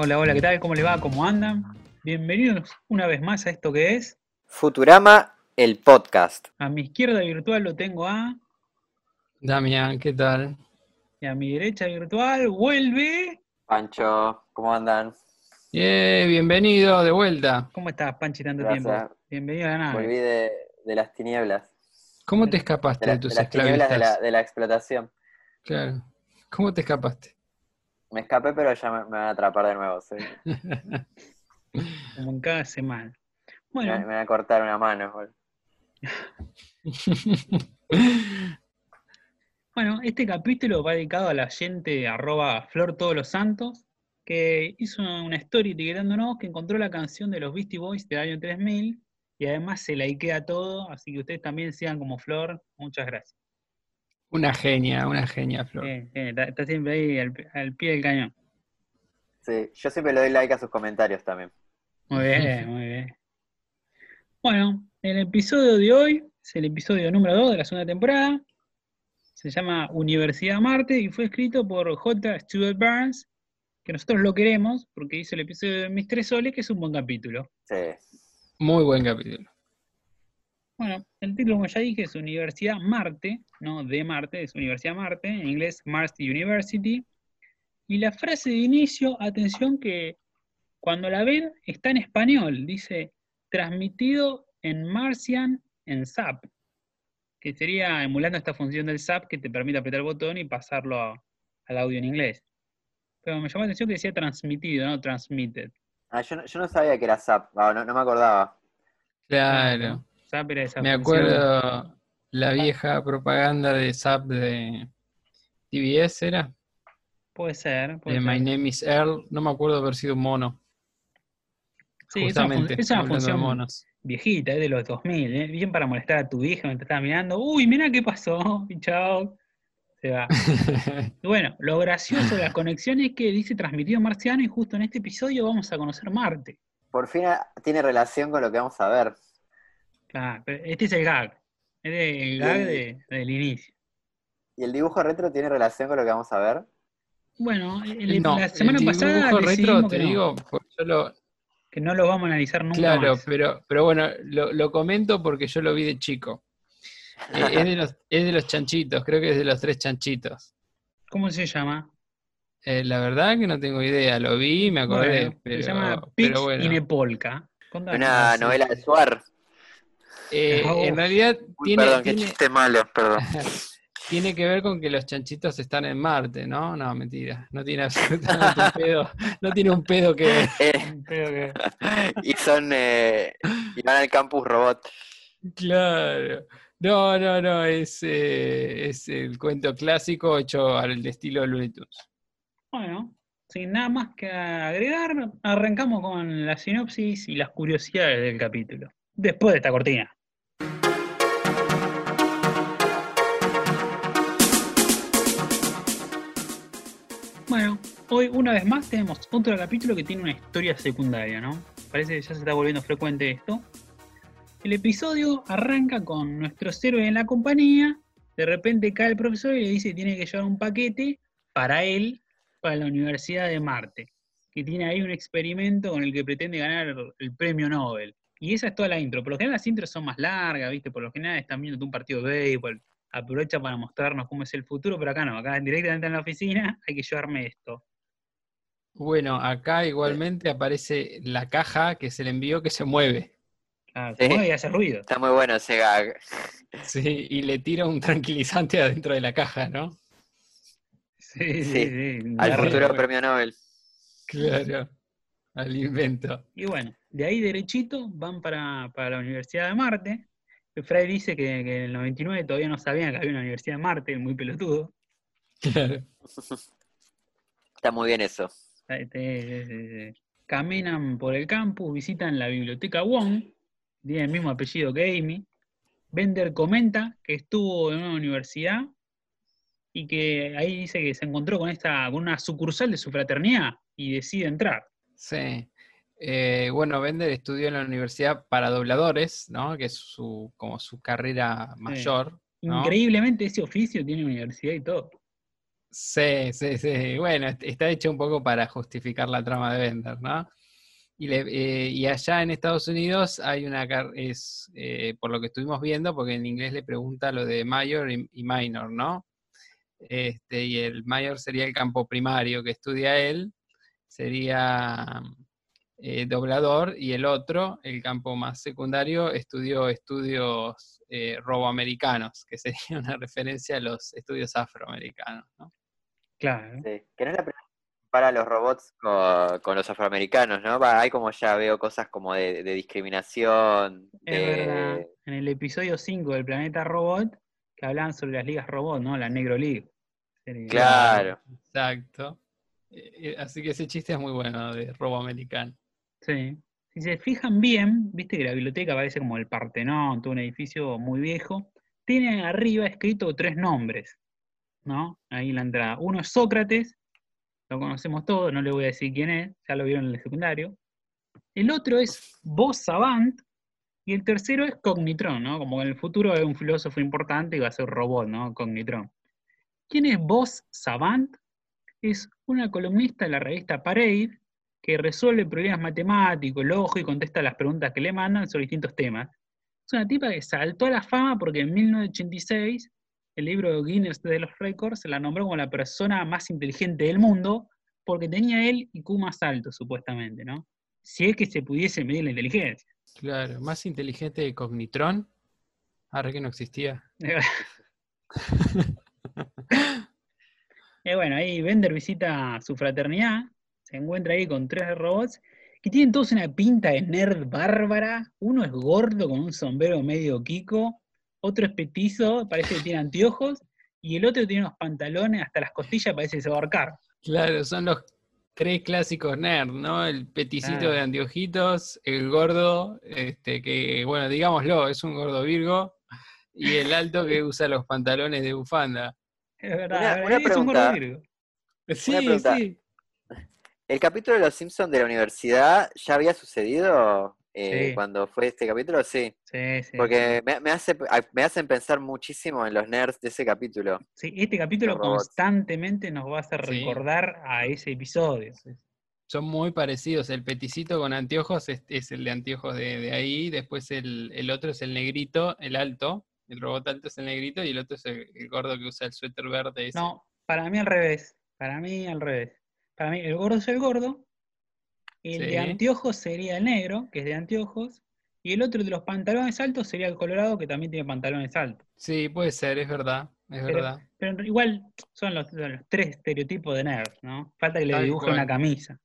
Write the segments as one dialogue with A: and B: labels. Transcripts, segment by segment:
A: Hola, hola, ¿qué tal? ¿Cómo les va? ¿Cómo andan? Bienvenidos una vez más a esto que es.
B: Futurama, el podcast.
A: A mi izquierda virtual lo tengo a.
C: Damián, ¿qué tal?
A: Y a mi derecha virtual vuelve.
B: Pancho, ¿cómo andan?
C: Yeah, bienvenido de vuelta.
A: ¿Cómo estás, Panchi, tanto
B: Gracias.
A: tiempo? Bienvenido a la nave.
B: Volví de, de las tinieblas.
C: ¿Cómo te escapaste
B: De,
C: tus
B: de las tinieblas de la,
C: esclavistas?
B: de la explotación.
C: Claro. ¿Cómo te escapaste?
B: Me escapé, pero ya me, me van a atrapar de nuevo. sí.
A: Como en cada semana.
B: Me,
A: Bueno,
B: me van a cortar una mano.
A: bueno, este capítulo va dedicado a la gente arroba Flor Todos los Santos, que hizo una story etiquetándonos que encontró la canción de los Beastie Boys del año 3000 y además se likea todo, así que ustedes también sigan como Flor. Muchas gracias.
C: Una genia, una genia, Flor.
A: Está, está siempre ahí al, al pie del cañón.
B: Sí, yo siempre le doy like a sus comentarios también.
A: Muy bien, muy bien. Bueno, el episodio de hoy es el episodio número 2 de la segunda temporada. Se llama Universidad Marte y fue escrito por J. Stuart Burns, que nosotros lo queremos porque hizo el episodio de Mis Tres Soles, que es un buen capítulo.
B: Sí.
C: Muy buen capítulo.
A: Bueno, el título, como ya dije, es Universidad Marte, no de Marte, es Universidad Marte, en inglés Mars University. Y la frase de inicio, atención que cuando la ven está en español, dice transmitido en Martian en SAP, que sería emulando esta función del SAP que te permite apretar el botón y pasarlo a- al audio en inglés. Pero me llamó la atención que decía transmitido, no transmitted.
B: Ah, yo, no- yo no sabía que era SAP. Ah, no, no me acordaba.
C: Claro.
A: SAP era esa
C: Me
A: función.
C: acuerdo la vieja propaganda de SAP de TBS, ¿era?
A: Puede ser. puede
C: De
A: ser.
C: My Name is Earl. No me acuerdo haber sido un mono.
A: Sí, es una fun-
C: Justamente,
A: es una
C: hablando de
A: función
C: monos.
A: viejita, es de los 2000, ¿eh? bien para molestar a tu hija mientras estaba mirando. Uy, mira qué pasó, y chao. Se va. Bueno, lo gracioso de la conexión es que dice transmitido marciano y justo en este episodio vamos a conocer Marte.
B: Por fin ah, tiene relación con lo que vamos a ver.
A: Claro, pero este es el gag. Este es el gag de- del inicio.
B: ¿Y el dibujo retro tiene relación con lo que vamos a ver?
A: Bueno, el-
C: No,
A: la semana
C: el
A: pasada
C: dibujo retro, te
A: que, no,
C: digo, porque yo lo,
A: que no lo vamos a analizar nunca
C: Claro,
A: más.
C: pero, pero bueno, lo, lo comento porque yo lo vi de chico. Eh, es, de los, es de los chanchitos, creo que es de los tres chanchitos.
A: ¿Cómo se llama?
C: Eh, la verdad que no tengo idea, lo vi y me acordé,
A: Bueno,
C: pero,
A: se llama Pix
C: bueno.
A: in a Polka. Contame.
B: Una novela de Suar.
C: Eh,
A: Oh.
C: en realidad
B: Uy,
C: tiene,
B: perdón, qué
C: tiene,
B: chiste malo, perdón.
C: tiene que ver con que los chanchitos están en Marte, ¿no? No, mentira, no tiene absolutamente un pedo, no tiene un pedo que ver.
B: Eh,
A: que-
B: y son eh, y van al campus robot.
C: Claro. No, no, no, es, eh, es el cuento clásico hecho al estilo Looney Tunes.
A: Bueno, sin nada más que agregar, arrancamos con la sinopsis y las curiosidades del capítulo. Después de esta cortina. Hoy una vez más tenemos otro capítulo que tiene una historia secundaria, ¿no? Parece que ya se está volviendo frecuente esto. El episodio arranca con nuestros héroes en la compañía. De repente cae el profesor y le dice que tiene que llevar un paquete para él, para la Universidad de Marte, que tiene ahí un experimento con el que pretende ganar el premio Nobel. Y esa es toda la intro. Por lo general las intros son más largas, ¿viste? Por lo general están viendo un partido de béisbol, aprovecha para mostrarnos cómo es el futuro, pero acá no, acá directamente en la oficina hay que llevarme esto.
C: Bueno, acá igualmente aparece la caja que se le envió que se mueve.
B: Sí.
A: se mueve y hace ruido.
B: Está muy bueno ese gag.
C: Sí, y le tira un tranquilizante adentro de la caja, ¿no?
A: Sí, sí,
B: Sí,
A: sí.
B: Al futuro
A: re-
B: premio Nobel.
C: Claro, al invento.
A: Y bueno, de ahí derechito van para, para la Universidad de Marte. Fray dice que, que en el 99 todavía no sabían que había una Universidad de Marte, muy pelotudo.
C: Claro.
B: Está muy bien eso.
A: Este, caminan por el campus, visitan la biblioteca Wong, tiene el mismo apellido que Amy. Bender comenta que estuvo en una universidad y que ahí dice que se encontró con esta, con una sucursal de su fraternidad y decide entrar.
C: Sí. Eh, bueno, Bender estudió en la universidad para dobladores, ¿no? Que es su, como su carrera mayor. ¿no?
A: Increíblemente ese oficio tiene universidad y todo.
C: Sí, sí, sí. Bueno, est- está hecho un poco para justificar la trama de Bender, ¿no? Y, eh, allá en Estados Unidos hay una, es eh, por lo que estuvimos viendo, porque en inglés le pregunta lo de mayor y, y minor, ¿no? Este, y el mayor sería el campo primario que estudia él, sería eh, doblador, y el otro, el campo más secundario, estudió estudios eh, roboamericanos, que sería una referencia a los estudios afroamericanos, ¿no?
A: Claro.
B: Sí, que no es la primera vez que compara los robots con, con los afroamericanos, ¿no? Va, hay como ya veo cosas como de, de discriminación,
A: Es verdad. En el episodio 5 del Planeta Robot, que hablaban sobre las ligas robot, ¿no? La Negro League.
B: Claro.
C: Exacto. Eh, eh, así que ese chiste es muy bueno de robo americano.
A: Sí. Si se fijan bien, viste que la biblioteca parece como el Partenón, todo un edificio muy viejo. Tiene arriba escrito tres nombres, Ahí en la entrada. Uno es Sócrates, lo conocemos todos, no le voy a decir quién es, ya lo vieron en el secundario. El otro es Vos Savant, y el tercero es Cognitron, ¿no? Como en el futuro es un filósofo importante y va a ser robot, ¿no? Cognitron. ¿Quién es Vos Savant? Es una columnista de la revista Parade que resuelve problemas matemáticos, lógicos y contesta las preguntas que le mandan sobre distintos temas. Es una tipa que saltó a la fama porque en 1986 el libro Guinness de los Records la nombró como la persona más inteligente del mundo porque tenía el IQ más alto, supuestamente, ¿no? Si es que se pudiese medir la inteligencia.
C: Claro, más inteligente que Cognitron. Ahora que no existía.
A: Y bueno, ahí Bender visita su fraternidad, se encuentra ahí con tres robots que tienen todos una pinta de nerd bárbara. Uno es gordo con un sombrero medio kiko, otro es petizo, parece que tiene anteojos, y el otro tiene unos pantalones hasta las costillas, parece que se va a ahorcar.
C: Claro, son los tres clásicos nerd, ¿no? El peticito
A: Claro.
C: de anteojitos, el gordo, este, que, bueno, digámoslo, es un gordo virgo, y el alto que usa los pantalones de bufanda.
A: Es verdad,
B: Una-
A: es
B: una
A: es un gordo
B: pregunta.
A: virgo.
C: Sí,
B: pregunta.
C: sí.
B: ¿El capítulo de los Simpsons de la universidad ya había sucedido eh,
A: Sí.
B: cuando fue este capítulo? Sí,
A: Sí, sí.
B: porque me, me hace, me hacen pensar muchísimo en los nerds de ese capítulo.
A: Sí, este capítulo constantemente nos va a hacer
C: Sí.
A: recordar a ese episodio.
C: Son muy parecidos. El peticito con anteojos es, es el de anteojos de, de ahí. Después el, el otro es el negrito, el alto. El robot alto es el negrito y el otro es el, el gordo que usa el suéter verde. ese.
A: No, para mí al revés. Para mí al revés. Para mí el gordo es el gordo. El
C: Sí.
A: de anteojos sería el negro, que es de anteojos. Y el otro de los pantalones altos sería el colorado, que también tiene pantalones altos.
C: Sí, puede ser, es verdad. Es
A: Pero-
C: verdad.
A: Pero igual son los, son los tres estereotipos de nerd, ¿no? Falta que le
C: Tal
A: dibuje
C: cual.
A: una camisa.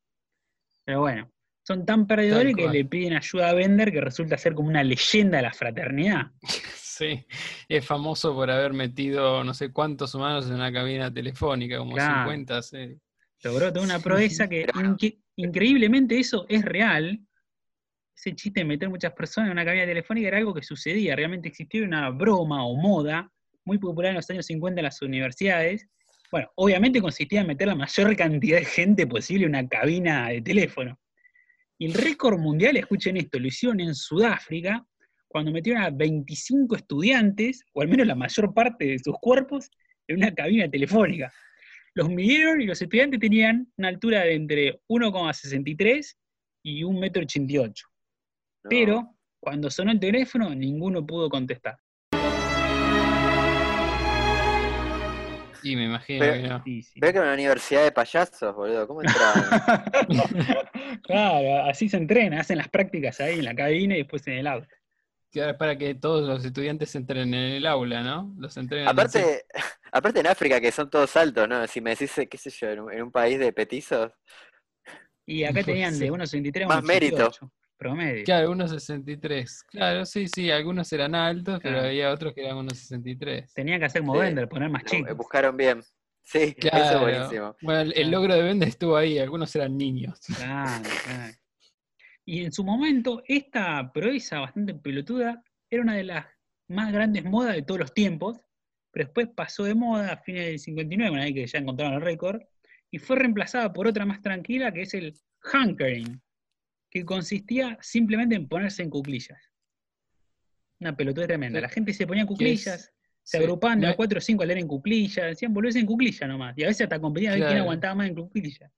A: Pero bueno, son tan perdedores que le piden ayuda a Bender que resulta ser como una leyenda de la fraternidad.
C: Sí, es famoso por haber metido no sé cuántos humanos en una cabina telefónica, como
A: Claro.
C: 50. sí.
A: Logró toda una
C: Sí.
A: proeza que
B: Pero bueno.
A: inque- increíblemente eso es real. Ese chiste de meter muchas personas en una cabina telefónica era algo que sucedía, realmente existía una broma o moda muy popular en los años 50 en las universidades. Bueno, obviamente consistía en meter la mayor cantidad de gente posible en una cabina de teléfono. Y el récord mundial, escuchen esto, lo hicieron en Sudáfrica, cuando metieron a 25 estudiantes, o al menos la mayor parte de sus cuerpos, en una cabina telefónica. Los midieron y los estudiantes tenían una altura de entre 1,63 y 1,88 m.
B: ¿no?
A: Pero cuando sonó el teléfono, ninguno pudo contestar.
C: Y me imagino
B: Pero-
C: que no.
A: Sí, sí.
B: Veo que una universidad de payasos, boludo. ¿Cómo entraban?
A: claro, así se entrena, hacen las prácticas ahí en la cabina y después en el auto.
C: Para que todos los estudiantes entren en el aula, ¿no? Los entrenan así.
B: aparte, aparte en África que son todos altos, ¿no? Si me decís, qué sé yo, en un, en un país de petizos,
A: Y acá
C: Pues
A: tenían de
C: sí.
A: 1,63 a
B: Más mérito.
A: 1,88 promedio.
C: Claro, unos 63. Claro, sí, sí, algunos eran altos, pero había otros que eran unos 63.
A: Tenían que hacer como
B: Sí.
A: Bender, poner más
B: lo-
A: chicos.
B: buscaron bien. Sí, eso
C: Claro.
B: es buenísimo.
C: Bueno, el, logro de Bender estuvo ahí, algunos eran niños.
A: Claro, claro. Y en su momento, esta proeza bastante pelotuda era una de las más grandes modas de todos los tiempos, pero después pasó de moda a fines del 59, una vez que ya encontraron el récord, y fue reemplazada por otra más tranquila que es el hankering, que consistía simplemente en ponerse en cuclillas. Una pelotuda tremenda. La gente se ponía en cuclillas, Se
C: Sí.
A: agrupaban de
C: No
A: a cuatro o cinco a leer en cuclilla, decían volverse en cuclilla nomás. Y a veces hasta competían a ver quién aguantaba más en cuclilla.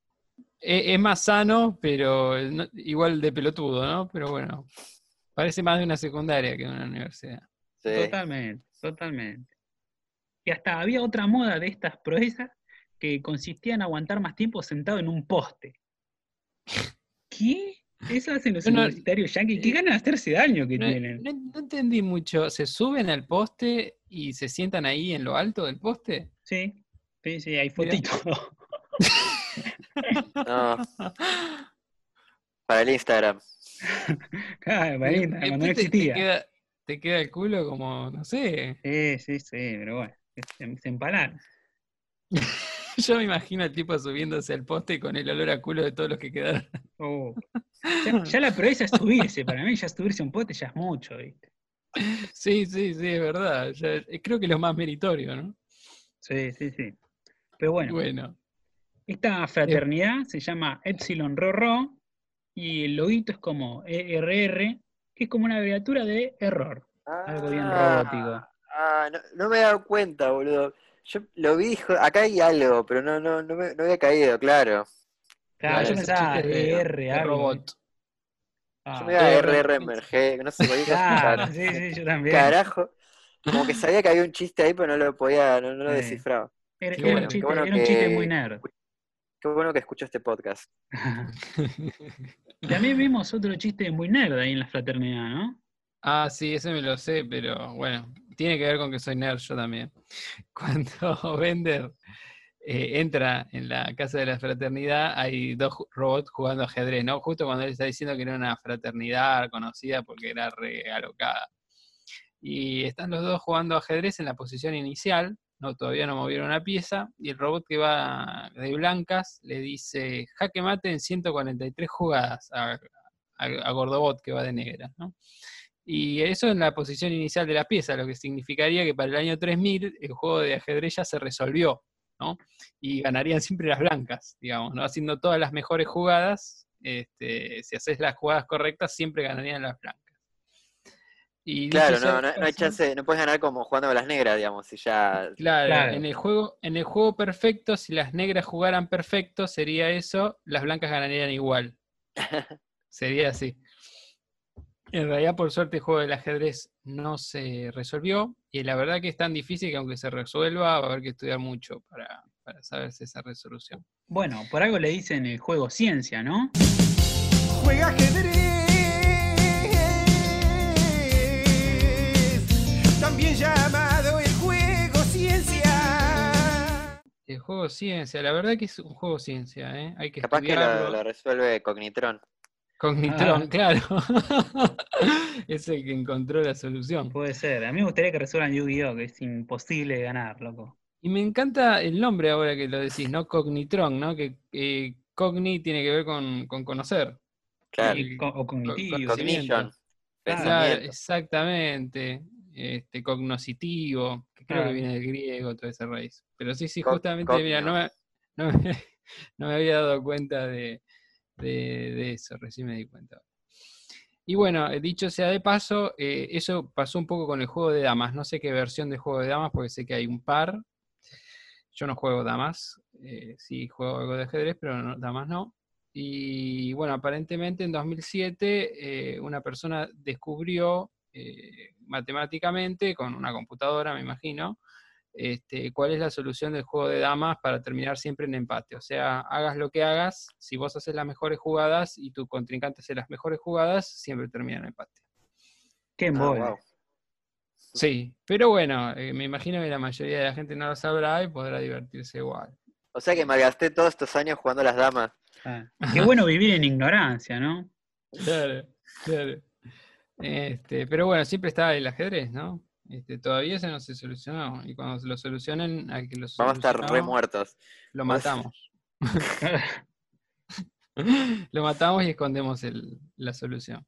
C: Es, es más sano, pero no- igual de pelotudo, ¿no? Pero bueno, parece más de una secundaria que de una universidad.
B: Sí.
A: Totalmente, totalmente. Y hasta había otra moda de estas proezas que consistía en aguantar más tiempo sentado en un poste. ¿Qué? Eso hacen los
C: no-
A: universitarios yanquis. ¿Qué ganas de hacerse daño que
C: No,
A: tienen?
C: no- no entendí mucho. ¿Se suben al poste y se sientan ahí en lo alto del poste?
A: Sí, sí, sí, hay fotitos.
B: No, para el Instagram.
A: Claro, para
C: Y
A: Instagram, cuando no
C: después te- te
A: existía.
C: queda- te queda el culo como, no sé.
A: Sí, sí, sí, pero bueno, se, se empalaron.
C: Yo me imagino al tipo subiéndose al poste con el olor a culo de todos los que quedaron.
A: Oh. Ya, ya la proeza es subirse, para mí ya subirse a un poste ya es mucho, ¿viste?
C: Sí, sí, sí, es verdad. Ya- creo que es lo más meritorio, ¿no?
A: Sí, sí, sí. Pero bueno,
C: Bueno,
A: esta fraternidad se llama Epsilon Roro y el loguito es como ERR, que es como una abreviatura de error. Algo bien
B: Ah,
A: robótico.
B: Ah, no, no me he dado cuenta, boludo. Yo lo vi, acá hay algo, pero no, no, no, me, no había caído, claro.
A: Claro,
B: Claro,
A: yo pensaba ER, algo.
C: robot.
A: Ah,
B: Yo me iba a
C: R,
B: RRMG, no sé, cosa.
A: claro, sí, sí, yo también.
B: Carajo. Como que sabía que había un chiste ahí, pero no lo podía, no, no lo
A: Sí.
B: descifraba.
A: Era,
C: Qué
A: era
C: bueno,
A: un chiste,
B: bueno
A: era un chiste
B: que-
A: muy nerd.
B: Qué bueno que escucho este podcast.
A: También vimos otro chiste muy nerd ahí en la fraternidad, ¿no?
C: Ah, sí, ese me lo sé, pero bueno, tiene que ver con que soy nerd yo también. Cuando Bender eh, entra en la casa de la fraternidad, hay dos robots jugando ajedrez, ¿no? Justo cuando él está diciendo que era una fraternidad conocida porque era re alocada. Y están los dos jugando ajedrez en la posición inicial, no, todavía no movieron una pieza, y el robot que va de blancas le dice, jaque mate en 143 jugadas a, a, a Gordobot que va de negras, ¿no? Y eso en la posición inicial de la pieza, lo que significaría que para el año 3000 el juego de ajedrez ya se resolvió, ¿no? Y ganarían siempre las blancas, digamos, ¿no? Haciendo todas las mejores jugadas, este, si haces las jugadas correctas, siempre ganarían las blancas. Y
B: Claro, no,
C: de
B: no, no hay chance, no puedes ganar como jugando con las negras, digamos, si ya.
C: Claro,
A: Claro.
C: En, el juego, en el juego perfecto, si las negras jugaran perfecto, sería eso, las blancas ganarían igual. sería así. En realidad, por suerte, el juego del ajedrez no se resolvió. Y la verdad que es tan difícil que aunque se resuelva, va a haber que estudiar mucho para, para saberse esa resolución.
A: Bueno, por algo le dicen el juego ciencia, ¿no?
D: Juega ajedrez, llamado el juego ciencia.
C: El juego ciencia, la verdad que es un juego ciencia, ¿eh? Hay que
B: Capaz que lo, resuelve Cognitron.
C: Cognitron,
A: Ah.
C: claro. es el que encontró la solución.
A: Puede ser. A mí me gustaría que resuelvan Yu-Gi-Oh! que es imposible ganar, loco.
C: Y me encanta el nombre ahora que lo decís, ¿no? Cognitron, ¿no? Que eh, cogni tiene que ver con, con conocer.
B: Claro.
A: Y o cognitivo.
C: co-
B: Cognition.
A: Claro.
C: Exactamente. Este, cognoscitivo, que creo que viene del griego, toda esa raíz. Pero sí, sí, justamente, mira, no me, no, me, no me había dado cuenta de, de, de eso, recién me di cuenta. Y bueno, eh, dicho sea de paso, eh, eso pasó un poco con el juego de damas. No sé qué versión de juego de damas, porque sé que hay un par. Yo no juego damas, eh, sí juego algo de ajedrez, pero no- damas no. Y bueno, aparentemente en 2007 eh, una persona descubrió eh, matemáticamente, con una computadora me imagino, este, cuál es la solución del juego de damas para terminar siempre en empate. O sea, hagas lo que hagas, si vos haces las mejores jugadas y tu contrincante hace las mejores jugadas, siempre termina en empate.
A: Qué
B: Ah,
A: embole.
B: wow.
C: Sí, pero bueno, eh, me imagino que la mayoría de la gente no lo sabrá y podrá divertirse igual.
B: O sea que malgasté todos estos años jugando a las damas.
A: Ah, Qué bueno vivir en ignorancia, ¿no?
C: Claro, claro. Este, pero bueno, siempre está el ajedrez, ¿no? Este, todavía se no se solucionó. Y cuando se lo solucionen, al que lo
B: Vamos a estar re muertos.
C: Lo matamos. lo matamos y escondemos el- la solución.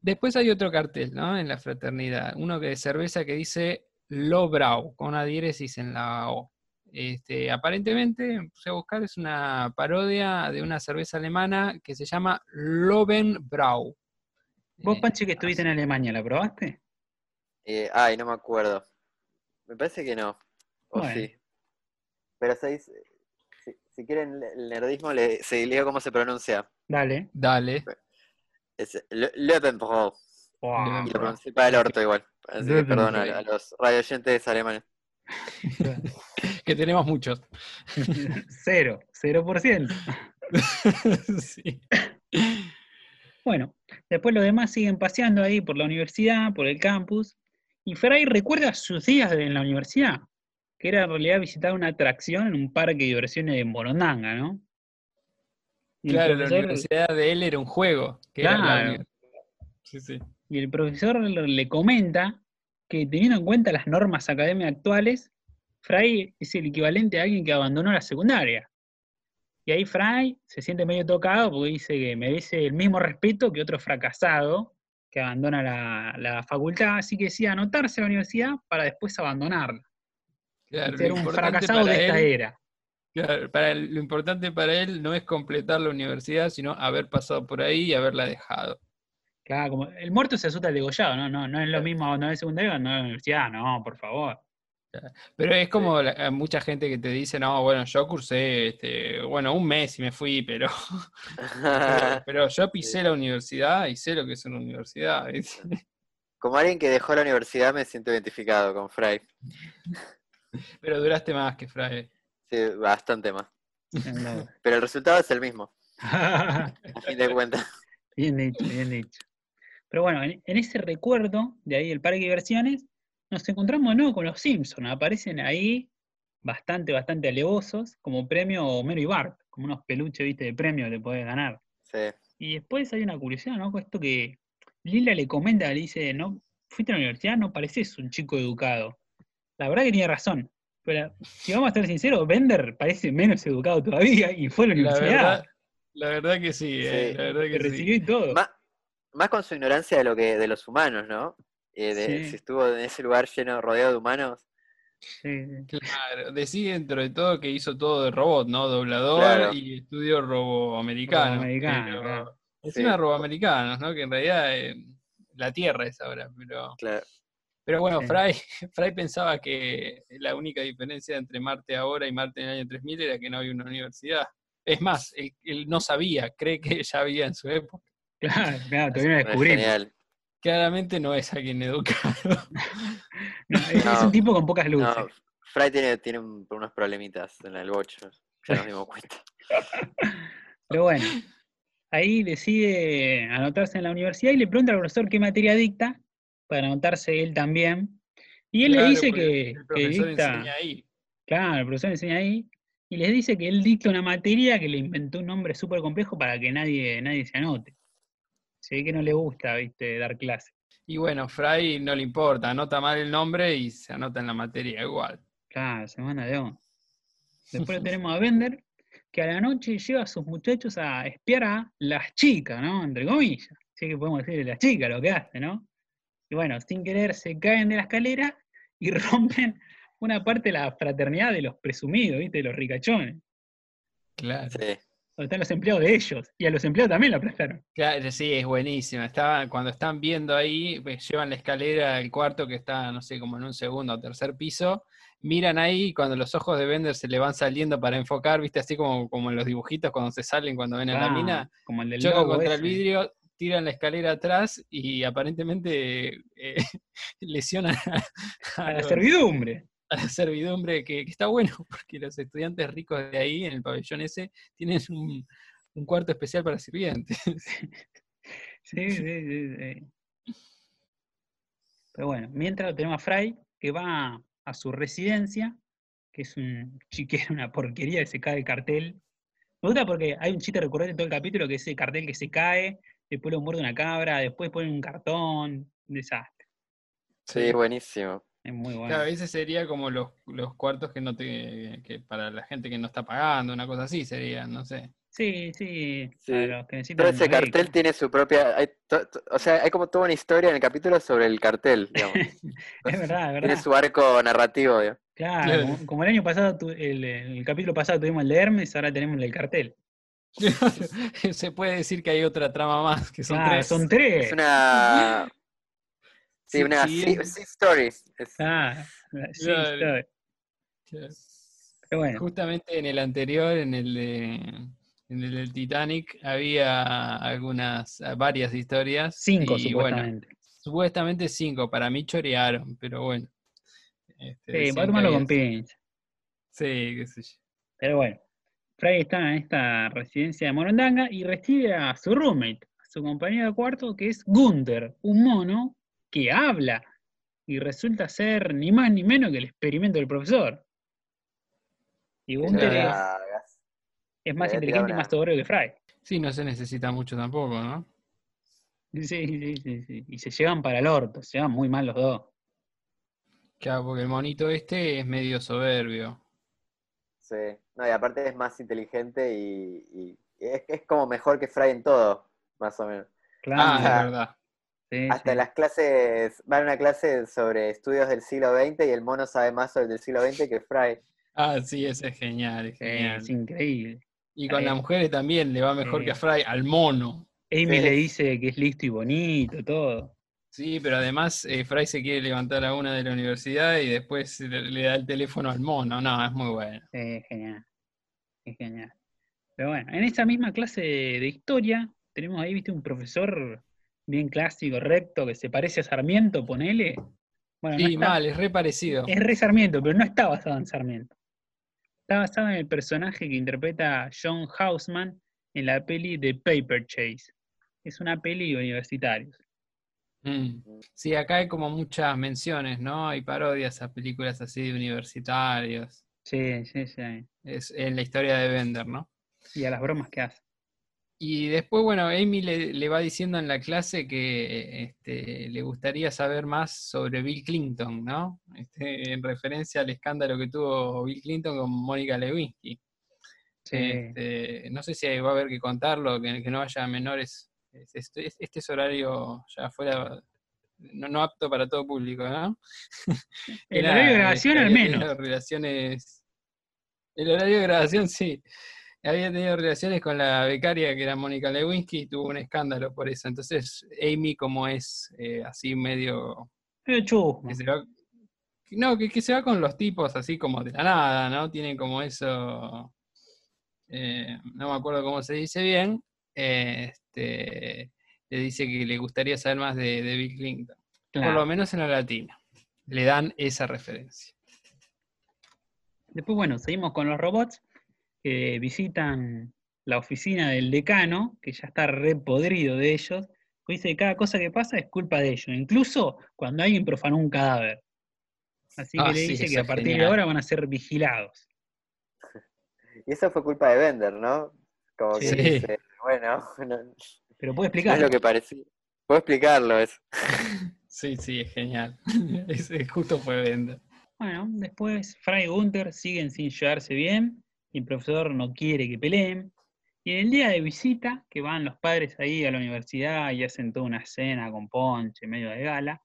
C: Después hay otro cartel, ¿no? En la fraternidad. Uno que de cerveza que dice Lowbrow, con una diéresis en la O. Este, aparentemente, puse a buscar, es una parodia de una cerveza alemana que se llama Lovenbrau.
A: Vos,
C: Eh,
A: Panchi, que estuviste en Alemania, ¿la probaste?
B: Eh, ay, no me acuerdo. Me parece que no. O
A: Bueno.
B: sí. Pero si, si quieren el nerdismo, le, se leo cómo se pronuncia.
A: Dale.
C: Dale.
B: Es Le, Löwenbräu.
A: Wow.
B: Y lo pronuncié para el orto igual. Así que perdón a, a los radioyentes alemanes.
C: Que tenemos muchos.
A: Cero, cero por ciento.
C: Sí.
A: Bueno, después los demás siguen paseando ahí por la universidad, por el campus, y Fry recuerda sus días en la universidad, que era en realidad visitar una atracción en un parque de diversiones de Morondanga, ¿no? Y
C: Claro, la universidad de él era un juego. Que era la
A: Claro.
C: universidad. Sí, sí.
A: Y el profesor le le comenta que teniendo en cuenta las normas académicas actuales, Fry es el equivalente a alguien que abandonó la secundaria. Y ahí Fry se siente medio tocado porque dice que merece el mismo respeto que otro fracasado que abandona la, la facultad, así que decide anotarse a la universidad para después abandonarla.
C: Claro,
A: ser un
C: importante
A: fracasado de esta
C: él-
A: era.
C: Claro, para él- lo importante para él no es completar la universidad, sino haber pasado por ahí y haberla dejado.
A: Claro, como el muerto se asusta al degollado, ¿no? No, no es lo mismo abandonar el secundario que abandonar la universidad, no, por favor.
C: Pero es como la- mucha gente que te dice, no, bueno, yo cursé, este, bueno, un mes y me fui, pero, pero, yo pisé la universidad y sé lo que es una universidad.
B: Como alguien que dejó la universidad me siento identificado con Fry.
C: Pero duraste más que Fray.
B: Sí, bastante más.
A: No.
B: Pero el resultado es el mismo, a fin de cuentas.
A: Bien dicho, bien dicho. Pero bueno, en, en ese recuerdo de ahí del parque de diversiones, nos encontramos de nuevo con los Simpsons. Aparecen ahí bastante, bastante alevosos, como premio Homero y Bart, como unos peluches, viste, de premio le podés ganar.
B: Sí.
A: Y después hay una curiosidad, ¿no? Con esto que Lila le comenta, le dice, no, fuiste a la universidad, no pareces un chico educado. La verdad que tiene razón. Pero si vamos a ser sinceros, Bender parece menos educado todavía y fue a la
C: La
A: universidad.
C: verdad, la verdad que sí, eh,
B: Sí.
C: la verdad
A: que
C: que sí.
A: recibió y todo.
B: Más, más con su ignorancia de lo que de los humanos, ¿no? Eh, de-
A: Sí.
B: Si estuvo en ese lugar lleno, rodeado de humanos.
A: Sí, sí.
C: Claro, decide dentro de todo que hizo todo de robot, ¿no? Doblador
B: Claro.
C: y estudio roboamericano.
A: Roboamericano,
C: pero-
A: claro.
C: Encima
B: Sí.
C: roboamericanos, ¿no? Que en realidad eh, la Tierra es ahora, pero...
B: Claro.
C: Pero bueno,
A: Sí.
C: Fry, Fry pensaba que la única diferencia entre Marte ahora y Marte en el año 3000 era que no había una universidad. Es más, él, él no sabía, cree que ya había en su época.
A: Claro, claro, todavía no
B: Es
A: descubrimos.
C: Claramente no es alguien educado.
A: No, es, un tipo con pocas luces.
B: No, Fry tiene, tiene un- unos problemitas en el bocho. Ya nos dimos cuenta.
A: Pero bueno, ahí decide anotarse en la universidad y le pregunta al profesor qué materia dicta para anotarse él también. Y él le dice que,
C: el
A: que
C: profesor
A: dicta.
C: enseña ahí.
A: Claro, el profesor enseña ahí. Y les dice que él dicta una materia que le inventó un nombre súper complejo para que nadie, nadie se anote. Se ve que no le gusta, viste, dar clase.
C: Y bueno, Fry no le importa, anota mal el nombre y se anota en la materia igual.
A: Claro, se manda de onda. Después lo tenemos a Bender, que a la noche lleva a sus muchachos a espiar a las chicas, ¿no? Entre comillas. Así que podemos decirle las chicas lo que hace, ¿no? Y bueno, sin querer se caen de la escalera y rompen una parte de la fraternidad de los presumidos, ¿viste? De los ricachones.
C: Claro.
B: Sí.
A: Donde están los empleados de ellos. Y a los empleados también lo aplastaron.
C: Claro, sí, es buenísima. Estaba, cuando están viendo ahí, pues, llevan la escalera al cuarto que está, no sé, como en un segundo o tercer piso, miran ahí y cuando los ojos de Bender se le van saliendo para enfocar, viste, así como, como en los dibujitos cuando se salen cuando ven a la
A: Ah,
C: mina,
A: Como el del
C: chocan contra el vidrio, tiran la escalera atrás y aparentemente eh, lesionan a,
A: A la
C: los-
A: servidumbre.
C: a la servidumbre, que, que está bueno, porque los estudiantes ricos de ahí, en el pabellón ese, tienen un, un cuarto especial para sirvientes.
A: Sí, sí, sí, sí. Pero bueno, mientras lo tenemos a Fry, que va a su residencia, que es un chiquero, una porquería que se cae el cartel. Me gusta porque hay un chiste recurrente en todo el capítulo que es el cartel que se cae, después lo muerde una cabra, después ponen un cartón, un desastre.
B: Sí, buenísimo.
A: Es muy bueno.
C: Claro, ese sería como los, los cuartos que no te, que para la gente que no está pagando, una cosa así sería, no sé.
A: Sí, sí,
B: Sí.
A: que
B: Todo ese cartel tiene su propia. hay to- to- o sea, hay como toda una historia en el capítulo sobre el cartel, digamos.
A: Es verdad, es
B: Tiene
A: verdad.
B: su arco narrativo, digamos.
A: Claro,
C: Claro.
A: Como, como el año pasado, tu- el, el capítulo pasado tuvimos el de Hermes, ahora tenemos el del cartel.
C: Se puede decir que hay otra trama más, que son
A: Claro,
C: tres.
A: son tres.
B: Es una. Sí,
C: Sí,
B: una
C: sí,
B: sea
C: es-
B: sea story. Es-
A: Ah, Sí,
C: Claro.
A: sabe. Pero bueno,
C: Justamente en el anterior, en el de en el del Titanic, había algunas, varias historias.
A: cinco
C: y bueno,
A: supuestamente.
C: supuestamente cinco, para mí chorearon, pero bueno. Este,
A: Sí, va a tomarlo con pinza.
C: Sí, qué sé yo.
A: Pero bueno, Fry está en esta residencia de Morondanga y recibe a su roommate, a su compañero de cuarto, que es Gunther, un mono que habla y resulta ser ni más ni menos que el experimento del profesor. Y Gunther es, más inteligente y más soberbio que Fry.
C: Sí, no se necesita mucho tampoco, ¿no?
A: Sí, sí, sí, sí. Y se llevan para el orto, se llevan muy mal los dos.
C: Claro, porque el monito este es medio soberbio.
B: Sí. No, y aparte es más inteligente y, y es, es como mejor que Fry en todo, más o menos.
A: Claro.
C: Ah, es verdad.
A: Sí,
B: Hasta
A: sí.
B: las clases, va a una clase sobre estudios del siglo XX y el mono sabe más sobre el del siglo XX que Fry.
C: Ah, sí, ese es genial, es genial.
A: es increíble.
C: Y con
A: Eh,
C: las mujeres también le va mejor que a. Fry, al mono.
A: Amy
B: Sí.
A: le dice que es listo y bonito, todo.
C: Sí, pero además eh, Fry se quiere levantar a una de la universidad y después le, le da el teléfono al mono. No, es muy bueno.
A: Sí, es genial. Es genial. Pero bueno, en esa misma clase de historia, tenemos ahí, viste, un profesor bien clásico, recto, que se parece a Sarmiento, ponele. Bueno, no
C: Sí,
A: está-
C: mal, es re parecido.
A: es re Sarmiento, pero no está basado en Sarmiento. Está basado en el personaje que interpreta John Houseman en la peli de Paper Chase. Es una peli de universitarios.
C: Mm. Sí, acá hay como muchas menciones, ¿no? Hay parodias a películas así de universitarios.
A: Sí, sí, sí.
C: Es en la historia de Bender, ¿no?
A: Y a las bromas que hace.
C: Y después, bueno, Amy le, le va diciendo en la clase que este, le gustaría saber más sobre Bill Clinton, ¿no? Este, en referencia al escándalo que tuvo Bill Clinton con Mónica Lewinsky.
A: Sí.
C: Este, no sé si va a haber que contarlo, que, que no haya menores. Es- Este, es- este es horario ya fuera, no, no apto para todo público, ¿no?
A: El horario de grabación al menos.
C: Relaciones. El horario de grabación, sí. Había tenido relaciones con la becaria que era Mónica Lewinsky y tuvo un escándalo por eso. Entonces, Amy, como es eh, así medio.
A: Chusmo.
C: que se va- no, que, que se va con los tipos así como de la nada, ¿no? Tiene como eso. eh, no me acuerdo cómo se dice bien. eh, este, le dice que le gustaría saber más de, de Bill Clinton. Por lo menos en la latina. Le dan esa referencia.
A: Después, bueno, seguimos con los robots que visitan la oficina del decano, que ya está repodrido de ellos. que Dice que cada cosa que pasa es culpa de ellos, incluso cuando alguien profanó un cadáver. Así que
C: Ah,
A: le dice que a
C: es
A: partir de ahora van a ser vigilados.
B: Y eso fue culpa de Bender, ¿no? Como que dice, bueno, no, no
A: Pero puede
B: es
A: explicar.
B: lo que parecía. Puedo explicarlo eso.
C: Sí, sí, es genial. Ese justo fue Bender.
A: Bueno, después Fry y Gunther siguen sin llevarse bien, y el profesor no quiere que peleen. Y en el día de visita, que van los padres ahí a la universidad y hacen toda una cena con ponche, medio de gala,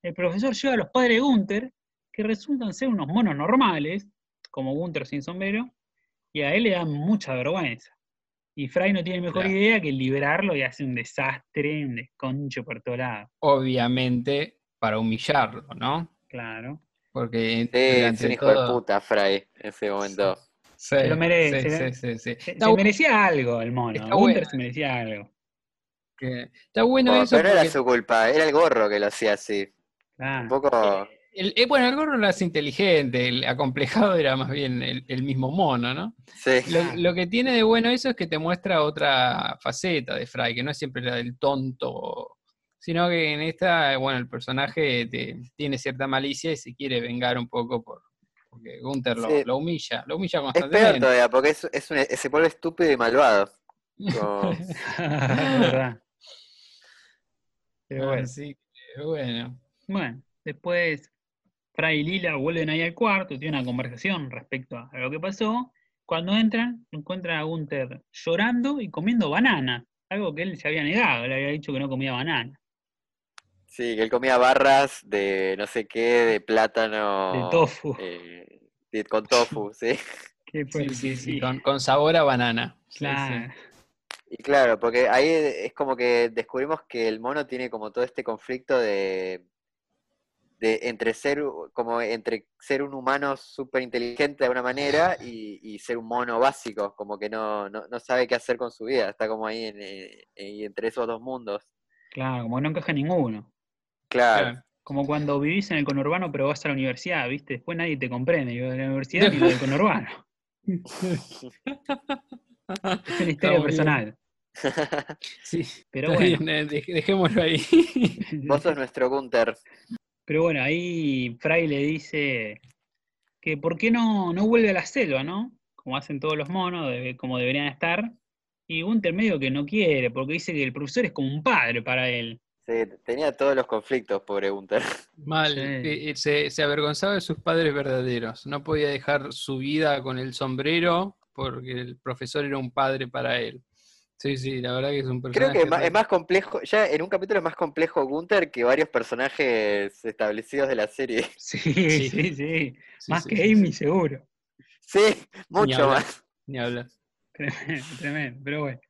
A: el profesor lleva a los padres de Gunther, que resultan ser unos monos normales, como Gunther sin sombrero, y a él le dan mucha vergüenza. Y Fry no tiene mejor
C: Claro.
A: idea que liberarlo y hace un desastre, un desconcho por todo lado.
C: Obviamente para humillarlo, ¿no?
A: Claro.
C: Porque
B: Sí, es un hijo de puta, Fry, en ese momento.
C: Sí,
A: Se lo merece,
C: sí,
A: ¿eh?
C: sí, sí, sí.
A: Se,
C: Está
A: se
C: bu-
A: merecía algo el mono.
C: está bueno.
A: se merecía algo.
C: que- está bueno
B: Oh,
C: eso
B: pero no era
C: porque
B: su culpa, era el gorro que lo hacía así.
A: Claro.
B: Un poco.
C: el, eh, bueno, el gorro lo hace inteligente, el acomplejado era más bien el, el mismo mono, ¿no?
B: Sí.
C: Lo,
A: Claro.
C: lo que tiene de bueno eso es que te muestra otra faceta de Fry, que no es siempre la del tonto, sino que en esta, bueno, el personaje te- tiene cierta malicia y se quiere vengar un poco por porque Gunther lo,
B: Sí.
C: lo humilla, lo humilla
B: Es peor
C: constantemente.
B: todavía, porque es, es un- se vuelve estúpido y malvado. Como-
A: Es verdad. Pero bueno.
C: Así que, bueno.
A: Bueno, después Fry y Lila vuelven ahí al cuarto, tienen una conversación respecto a lo que pasó. Cuando entran, encuentran a Gunther llorando y comiendo banana, algo que él se había negado, le había dicho que no comía banana.
B: Sí, que él comía barras de no sé qué, de plátano.
A: De tofu.
B: eh, de- con tofu, sí.
A: Qué
C: Sí, sí, con, con sabor a banana. Sí, sí.
A: Claro.
B: Y claro, porque ahí es como que descubrimos que el mono tiene como todo este conflicto de, de entre ser como entre ser un humano súper inteligente de alguna manera y, y ser un mono básico, como que no, no, no sabe qué hacer con su vida, está como ahí en, eh, eh, entre esos dos mundos.
A: Claro, como no encaja ninguno.
B: Claro,
C: Claro.
A: Como cuando vivís en el conurbano pero vas a la universidad, ¿viste? Después nadie te comprende. Yo de la universidad ni lo del conurbano. Es una historia personal.
C: Sí,
A: Pero bueno,
C: bien, eh, dej- dejémoslo ahí.
B: vos sos nuestro Gunther.
A: pero bueno, ahí Fry le dice que por qué no, no vuelve a la selva, ¿no? Como hacen todos los monos, debe- como deberían estar. Y Gunther medio que no quiere, porque dice que el profesor es como un padre para él.
B: Sí, tenía todos los conflictos, pobre Gunther.
C: Mal,
A: Sí.
C: eh, eh, se, se avergonzaba de sus padres verdaderos. No podía dejar su vida con el sombrero porque el profesor era un padre para él. Sí, sí, la verdad que es un
B: Creo
C: personaje.
B: que es más,
C: re-
B: es más complejo, ya en un capítulo es más complejo Gunther que varios personajes establecidos de la serie.
A: Sí,
C: Sí.
A: sí, sí.
C: sí,
A: Más
C: sí,
A: que
C: sí,
A: Amy,
C: sí.
A: seguro.
B: Sí,
C: Ni
B: mucho más.
C: Ni hablar.
A: Tremendo, tremendo, pero bueno.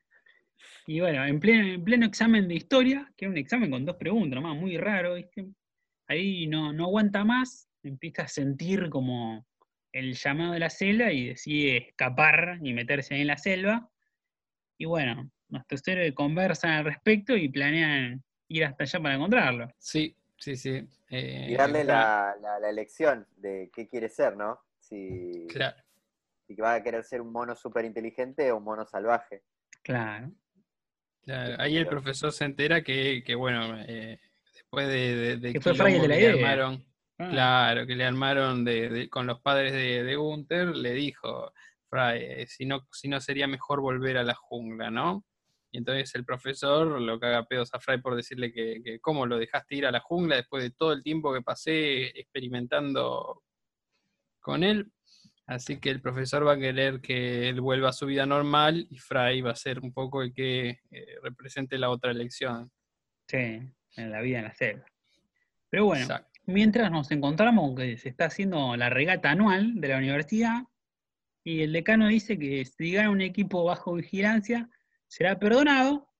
A: Y bueno, en pleno, en pleno examen de historia, que era un examen con dos preguntas, nomás, muy raro, ¿viste? Ahí no, no aguanta más, empieza a sentir como el llamado de la selva y decide escapar y meterse ahí en la selva. Y bueno, nuestros héroes conversan al respecto y planean ir hasta allá para encontrarlo.
C: Sí, sí, sí. eh,
B: Y darle
C: ra-
B: la, la, la elección de qué quiere ser, ¿no? Si,
C: Claro.
B: si va a querer ser un mono súper inteligente o un mono salvaje.
A: Claro.
C: Claro, ahí el profesor se entera que, que bueno, eh, después de, de, de
A: Que fue de la
C: que armaron,
A: Ah,
C: claro, que le armaron de, con los padres de, Gunther, le dijo, Fry, eh, si no, si no sería mejor volver a la jungla, ¿no? Y entonces el profesor lo caga pedos a Fry por decirle que, que cómo lo dejaste ir a la jungla después de todo el tiempo que pasé experimentando con él. Así que el profesor va a querer que él vuelva a su vida normal y Fry va a ser un poco el que eh, represente la otra elección.
A: Sí, en la vida en la selva. Pero bueno,
C: Exacto.
A: Mientras nos encontramos que se está haciendo la regata anual de la universidad y el decano dice que si gana un equipo bajo vigilancia será perdonado,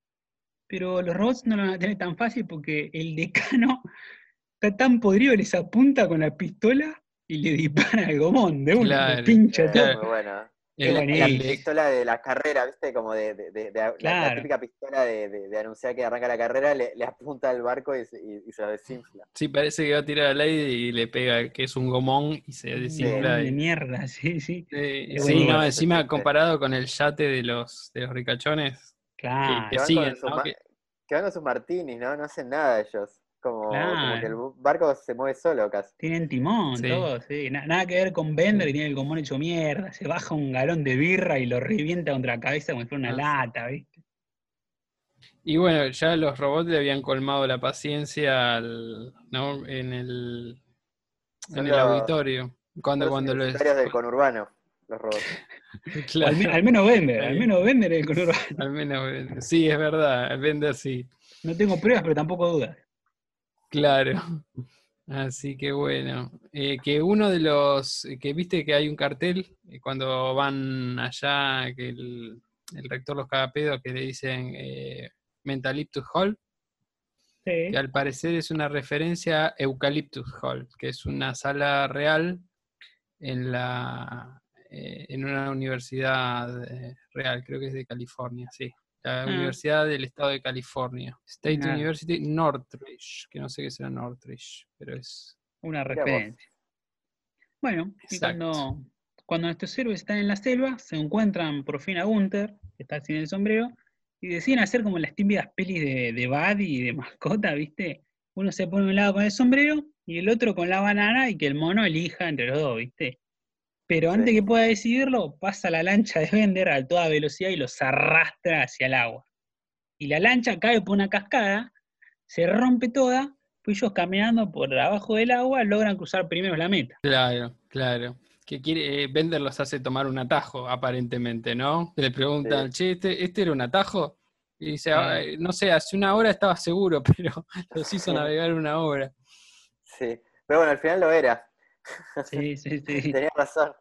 A: pero los robots no lo van a tener tan fácil porque el decano está tan podrido, les apunta con la pistola y le dispara al gomón de uno,
C: Claro,
A: pincha
B: Eh,
A: todo.
B: bueno. La, la pistola de la carrera, ¿viste? Como de, de- de- de- la- típica pistola de, de- de anunciar que arranca la carrera, le, le apunta al barco y, se- y- y se desinfla.
C: Sí, parece que va a tirar al aire y le pega que es un gomón y se desinfla.
A: de
C: y-
A: mierda, sí, sí.
C: Sí, no, encima comparado con el yate de los, de los ricachones,
A: Claro.
C: que
B: van
C: siguen,
B: con sus
C: ¿no?
B: ma-
C: Que-
B: que van con sus martinis, ¿no? No hacen nada ellos. Como, como que el barco se mueve solo casi.
A: Tienen timón,
C: Sí.
A: todo, sí. Na- nada que ver con Bender, que tiene el común hecho mierda. Se baja un galón de birra y lo revienta contra la cabeza como si fuera una
C: Ah,
A: lata, ¿viste?
C: Y bueno, ya los robots le habían colmado la paciencia al- ¿no? en el, en el
B: los-
C: auditorio. Cuando,
B: Los
C: cuando lo
B: universitarios del conurbano, los robots.
C: Claro,
A: Al, al menos Bender, al menos Bender es el conurbano.
C: al menos, sí, es verdad, Bender sí.
A: No tengo pruebas, pero tampoco dudas.
C: Claro. Así que bueno, eh, que uno de los, que viste que hay un cartel eh, cuando van allá, que el, el rector los caga pedo, que le dicen eh, Mentaliptus Hall,
A: Sí.
C: que al parecer es una referencia a Eucaliptus Hall, que es una sala real en la eh, en una universidad eh, real, creo que es de California, sí. La
A: Ah.
C: Universidad del Estado de California. State
A: Ah.
C: University Northridge, que no sé qué será Northridge, pero es...
A: Una referencia. Bueno, y cuando, cuando nuestros héroes están en la selva, se encuentran por fin a Gunther, que está sin el sombrero, y deciden hacer como las típicas pelis de, de Bad y de mascota, ¿viste? Uno se pone un lado con el sombrero y el otro con la banana y que el mono elija entre los dos, ¿viste? Pero antes
B: Sí.
A: que pueda decidirlo, pasa la lancha de Bender a toda velocidad y los arrastra hacia el agua. Y la lancha cae por una cascada, se rompe toda, pues ellos caminando por abajo del agua logran cruzar primero la meta.
C: Claro, claro. Que quiere, eh, Bender los hace tomar un atajo, aparentemente, ¿no? Le preguntan, che, ¿este, este era un atajo? Y dice,
A: Ah.
C: "Ah, no sé, hace una hora estaba seguro, pero los hizo navegar una hora.
B: Sí. Pero bueno, al final lo era.
A: Sí, sí, sí.
B: Tenía razón.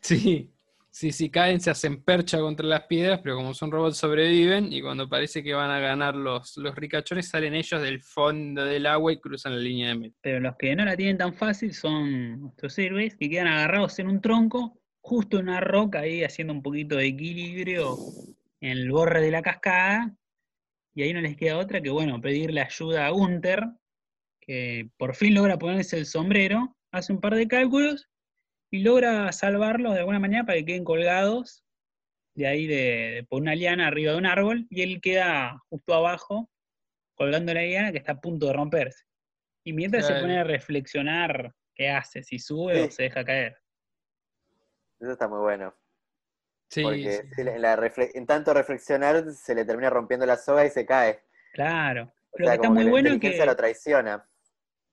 C: Sí, Sí, sí, caen, se hacen percha contra las piedras, pero como son robots sobreviven y cuando parece que van a ganar los, los ricachones salen ellos del fondo del agua y cruzan la línea de meta.
A: Pero los que no la tienen tan fácil son nuestros héroes que quedan agarrados en un tronco, justo en una roca ahí haciendo un poquito de equilibrio en el borde de la cascada. Y ahí no les queda otra que, bueno, pedirle ayuda a Gunther, que por fin logra ponerse el sombrero, hace un par de cálculos y logra salvarlos de alguna manera para que queden colgados de ahí de, de- por una liana arriba de un árbol y él queda justo abajo colgando la liana que está a punto de romperse. Y mientras se pone a reflexionar qué hace, si sube o se deja caer.
B: Eso está muy bueno.
C: Sí,
B: Porque
C: sí.
B: en, la refle- en tanto reflexionar se le termina rompiendo la soga y se cae.
A: Claro.
B: O sea,
A: que está
B: como
A: muy
B: la
A: bueno
B: inteligencia
A: que,
B: lo traiciona.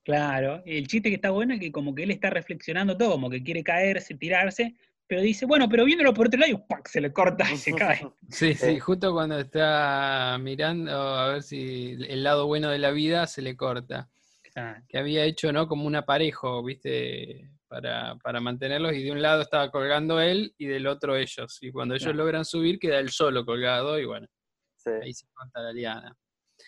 A: Claro, el chiste que está bueno es que como que él está reflexionando todo, como que quiere caerse, tirarse, pero dice, bueno, pero viéndolo por otro lado, y ¡pac! se le corta y se cae.
C: Sí, sí,
B: Sí.
C: justo cuando está mirando a ver si el lado bueno de la vida se le corta.
A: Claro.
C: Que había hecho, ¿no? Como un aparejo, ¿viste? Para, para mantenerlos y de un lado estaba colgando él y del otro ellos. Y cuando ellos
A: Claro.
C: logran subir queda él solo colgado y bueno,
B: Sí.
C: ahí se corta la liana.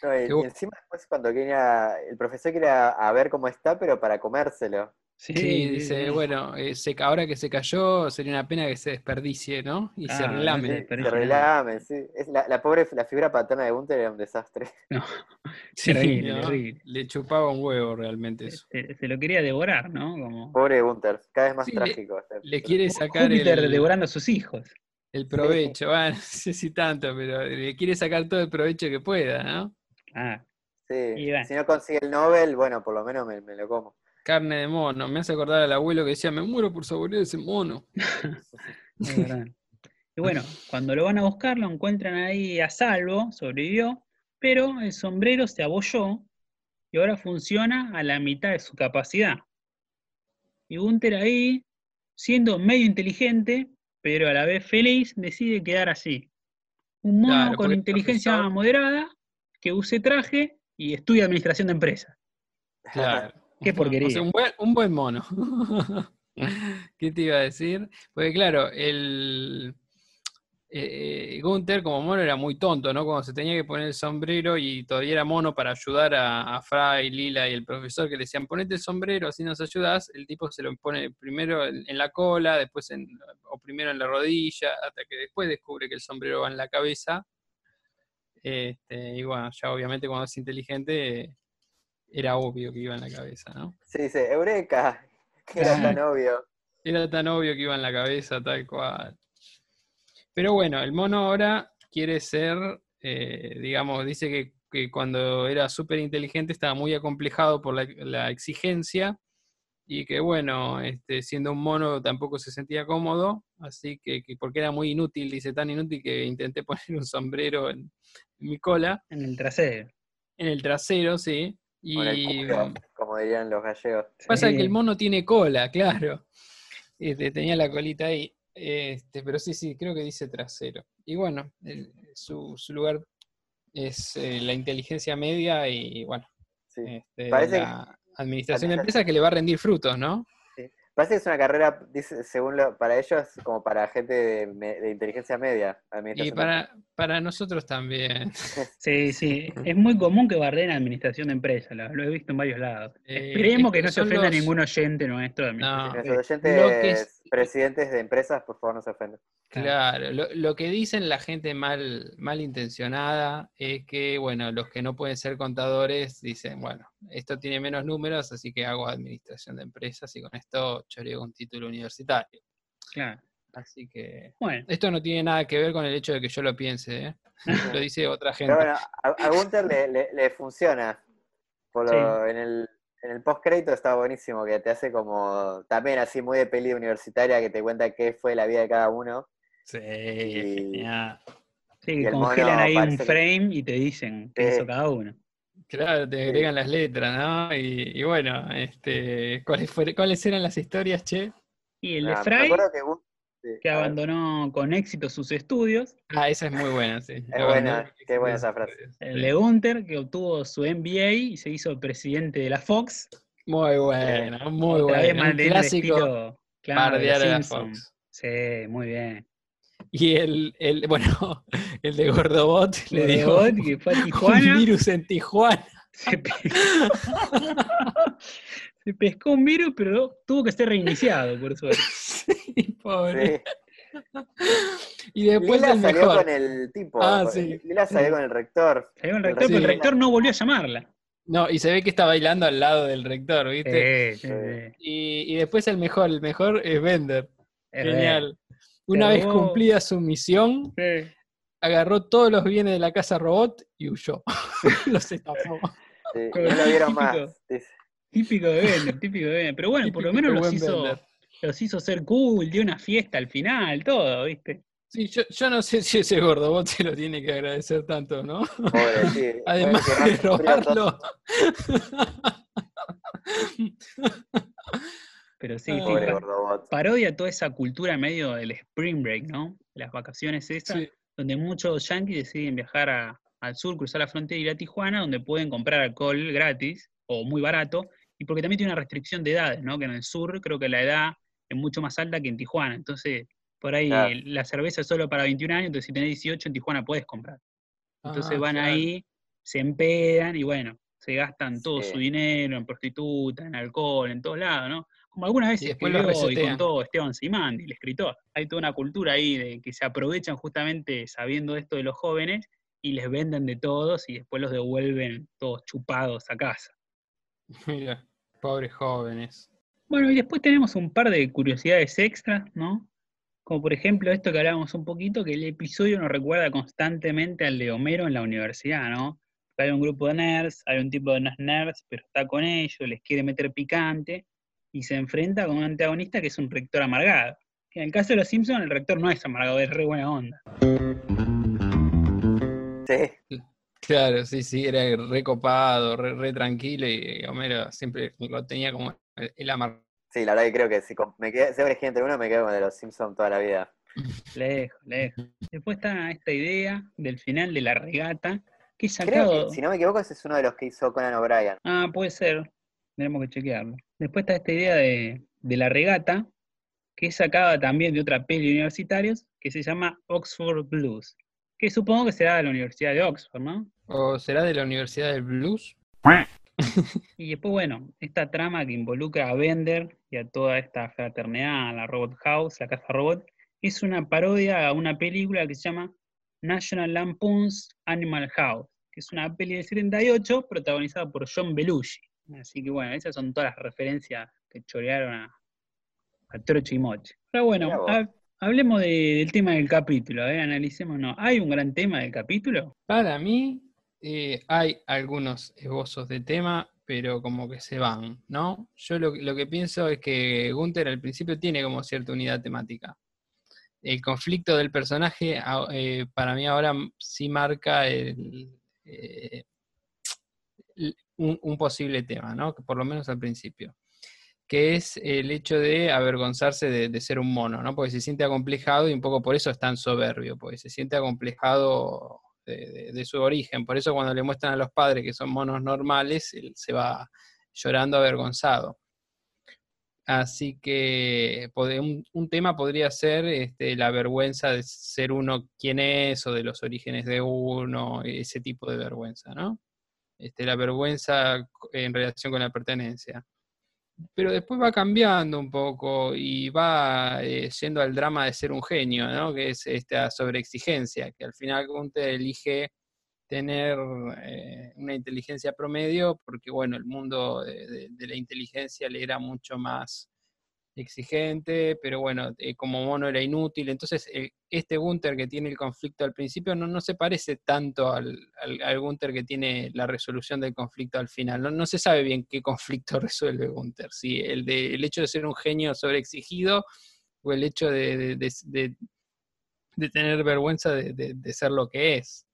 B: No, y, y encima después cuando quería, el profesor quiere a, ver cómo está, pero para comérselo.
A: Sí,
C: dice,
A: sí.
C: bueno, eh, se- ahora que se cayó sería una pena que se desperdicie, ¿no? Y se relame.
B: se relame, sí. Es la, la pobre, la figura paterna de Gunther era un desastre.
A: No,
C: Sí,
A: terrible,
C: ¿no?
A: terrible.
C: Le chupaba un huevo realmente eso.
A: Se, se lo quería devorar, ¿no? Como
B: Pobre Gunther, cada vez más
C: Sí,
B: trágico. este
C: Le quiere sacar
A: Júpiter
C: el,
A: devorando a sus hijos.
C: el provecho, bueno, no sé si tanto, pero le quiere sacar todo el provecho que pueda, ¿no?
A: Ah,
B: Sí,
A: Y bueno.
B: Si no consigue el Nobel, bueno, por lo menos me, me lo como.
C: Carne de mono, me hace acordar al abuelo que decía, me muero por saborear ese mono.
A: es verdad. Y bueno, cuando lo van a buscar, lo encuentran ahí a salvo, sobrevivió, pero el sombrero se abolló y ahora funciona a la mitad de su capacidad. Y Gunther ahí, siendo medio inteligente, pero a la vez feliz, decide quedar así. Un mono
C: Claro,
A: con inteligencia
C: profesor-
A: moderada, que use traje y estudia administración de empresas.
C: Claro.
A: Qué porquería.
C: O sea, un buen, un buen mono. ¿Qué te iba a decir? Porque claro, el eh, Gunther como mono era muy tonto, ¿no? Cuando se tenía que poner el sombrero y todavía era mono para ayudar a, a Fry, Lila y el profesor que le decían, ponete el sombrero, así nos ayudas, el tipo se lo pone primero en, en la cola, después en, o primero en la rodilla, hasta que después descubre que el sombrero va en la cabeza. Este, y bueno, ya obviamente cuando es inteligente era obvio que iba en la cabeza, ¿no?
B: Sí, dice, Eureka, que era tan obvio.
C: Era tan obvio que iba en la cabeza, tal cual. Pero bueno, el mono ahora quiere ser, eh, digamos, dice que, que cuando era súper inteligente estaba muy acomplejado por la, la exigencia y que bueno, este, siendo un mono tampoco se sentía cómodo, así que, que porque era muy inútil, dice tan inútil que intenté poner un sombrero en, en mi cola,
A: En el trasero.
C: en el trasero, sí. Y
B: Con el culo, como dirían los gallegos.
C: Pasa
A: Sí.
C: que el mono tiene cola, claro. Este, tenía la colita ahí. Este, pero sí, sí, creo que dice trasero. Y bueno, el- su, su lugar es eh, la inteligencia media y bueno,
B: Sí.
C: este,
B: Parece
C: la administración de empresas que le va a rendir frutos, ¿no?
B: Parece que es una carrera, dice, según lo, para ellos, como para gente de, inteligencia media.
C: Y para, para nosotros también.
A: Sí, sí. Es muy común que bardeen administración de empresas, lo, lo he visto en varios lados.
C: Eh,
A: Esperemos
C: es
A: que no se ofenda
C: los-
A: ningún oyente nuestro de administración
C: No.
A: de
B: Nuestros
A: empresas.
C: Lo que
B: oyentes,
C: es-
B: presidentes de empresas, por favor, no se ofendan.
C: Claro, lo, lo que dicen la gente mal, malintencionada es que, bueno, los que no pueden ser contadores dicen, bueno, esto tiene menos números, así que hago administración de empresas y con esto choreo un título universitario.
A: Claro.
C: Así que
A: Bueno,
C: esto no tiene nada que ver con el hecho de que yo lo piense, ¿eh? lo dice otra gente.
B: Pero bueno, a, le, le- le funciona. Por lo- en el, en el post-crédito está buenísimo, que te hace como, también así muy de peli universitaria, que te cuenta qué fue la vida de cada uno.
C: Sí,
B: Y-
C: genial.
A: sí, que congelan ahí un
B: que-
A: frame y te dicen qué
B: Sí.
A: hizo cada uno.
C: Claro, te
B: Sí.
C: agregan las letras, ¿no? Y, y bueno, este, ¿cuáles, fue- ¿cuáles eran las historias, che?
A: Y el de
B: Ah, me
A: Fry,
B: acuerdo que Gun- sí,
A: que abandonó con éxito sus estudios.
C: Ah, esa es muy buena, sí.
B: Es
C: Abandonó
B: buena,
C: el
B: qué buena esa frase.
A: El de Gunther, que obtuvo su MBA y se hizo presidente de la Fox.
C: Muy buena, muy buena. Un
A: el
C: clásico
A: estilo, claro, de
C: la. Fox.
A: Sí, muy bien.
C: Y el, el bueno, el de Gordobot le dijo
A: Gordobot, que fue a
C: un
A: Tijuana.
C: virus en Tijuana.
A: Se, pe- se pescó un virus, pero tuvo que ser reiniciado, por suerte.
C: Sí, pobre.
B: Sí.
C: Y después
B: Lila
C: el
B: salió
C: mejor.
B: con el tipo.
C: Ah,
B: con-
C: sí.
B: Lila salió con el rector.
A: Salió el
B: El
A: rector, pero el
C: rector.
A: no volvió a llamarla.
C: No, y se ve que está bailando al lado del rector, ¿viste?
A: Sí, sí, sí.
C: Y, y después el mejor, el mejor es Bender.
A: Es
C: Genial. Una vez cumplida su misión, agarró todos los bienes de la casa robot y huyó. Los estafó.
B: No lo vieron más.
A: Típico de Bender, típico de Bender. Pero bueno, por lo menos los hizo,
C: Bender.
A: los hizo ser cool, dio una fiesta al final, todo, ¿viste?
C: Sí, yo, yo no sé si ese gordobot se lo tiene que agradecer tanto, ¿no?
B: Pobre, sí.
C: Además de robarlo.
A: Pero sí, sí,
B: Pobre
A: pa-
B: Gordobot.
A: parodia toda esa cultura medio del spring break, ¿no? Las vacaciones esas,
C: Sí.
A: donde muchos yanquis deciden viajar a- al sur, cruzar la frontera y ir a Tijuana, donde pueden comprar alcohol gratis o muy barato, y porque también tiene una restricción de edades, ¿no? Que en el sur creo que la edad es mucho más alta que en Tijuana, entonces por ahí
B: Claro.
A: la cerveza es solo para 21 años, entonces si tenés 18 en Tijuana puedes comprar. Entonces
C: Ah,
A: van
C: claro.
A: ahí, se empedan y bueno, se gastan todo
B: Sí.
A: su dinero en prostituta, en alcohol, en todos lados, ¿no? Como alguna vez
C: Y después lo
A: escribió y contó Esteban Simandi, el escritor. Hay toda una cultura ahí de que se aprovechan justamente sabiendo esto de los jóvenes y les venden de todos y después los devuelven todos chupados a casa.
C: Mira, pobres jóvenes.
A: Bueno, y después tenemos un par de curiosidades extras, ¿no? Como por ejemplo esto que hablábamos un poquito, que el episodio nos recuerda constantemente al de Homero en la universidad, ¿no? Hay un grupo de nerds, hay un tipo de nerds, pero está con ellos, les quiere meter picante, y se enfrenta con un antagonista que es un rector amargado. Que en el caso de los Simpsons, el rector no es amargado, es re buena onda.
B: Sí.
C: Claro, sí, sí, era recopado, re, re tranquilo y Homero siempre lo tenía como el, el amar.
B: Sí, la verdad que creo que si me quedé, si elegí entre uno, me quedo con el de los Simpsons toda la vida.
A: Lejos, lejos. Después está esta idea del final de la regata, que es
B: Creo que, si no me equivoco, ese es uno de los que hizo Conan O'Brien.
A: Ah, puede ser. Tenemos que chequearlo. Después está esta idea de, de la regata, que es sacada también de otra peli de universitarios, que se llama Oxford Blues, que supongo que será de la Universidad de Oxford, ¿no?
C: ¿O será de la Universidad del Blues?
A: Y después, bueno, esta trama que involucra a Bender y a toda esta fraternidad, a la Robot House, la Casa Robot, es una parodia a una película que se llama National Lampoon's Animal House, que es una peli del 78 protagonizada por John Belushi. Así que bueno, esas son todas las referencias que chorearon a, a Trocho y Moche. Pero bueno, hablemos de- del tema del capítulo, ¿eh? analicémonos. ¿Hay un gran tema del capítulo?
C: Para mí eh, hay algunos esbozos de tema, pero como que se van, ¿no? Yo lo, que pienso es que Gunther al principio tiene como cierta unidad temática. El conflicto del personaje eh, para mí ahora sí marca el, eh, un, un posible tema, ¿no? Por lo menos al principio. Que es el hecho de avergonzarse de, ser un mono, ¿no? Porque se siente acomplejado y un poco por eso es tan soberbio, porque se siente acomplejado de, su origen. Por eso cuando le muestran a los padres que son monos normales, él se va llorando avergonzado. Así que un tema podría ser este, la vergüenza de ser uno quien es o de los orígenes de uno, ese tipo de vergüenza, ¿no? Este, la vergüenza en relación con la pertenencia. Pero después va cambiando un poco y va eh, yendo al drama de ser un genio, ¿no? Que es esta sobreexigencia, que al final Gunther elige tener eh, una inteligencia promedio porque, bueno, el mundo de la inteligencia le era mucho más exigente, pero bueno, eh, como mono era inútil. Entonces, eh, este Gunther que tiene el conflicto al principio no, no se parece tanto al, al, al Gunther que tiene la resolución del conflicto al final. No, no se sabe bien qué conflicto resuelve Gunther, si el, de, el hecho de ser un genio sobreexigido o el hecho de, de, de- tener vergüenza de, ser lo que es.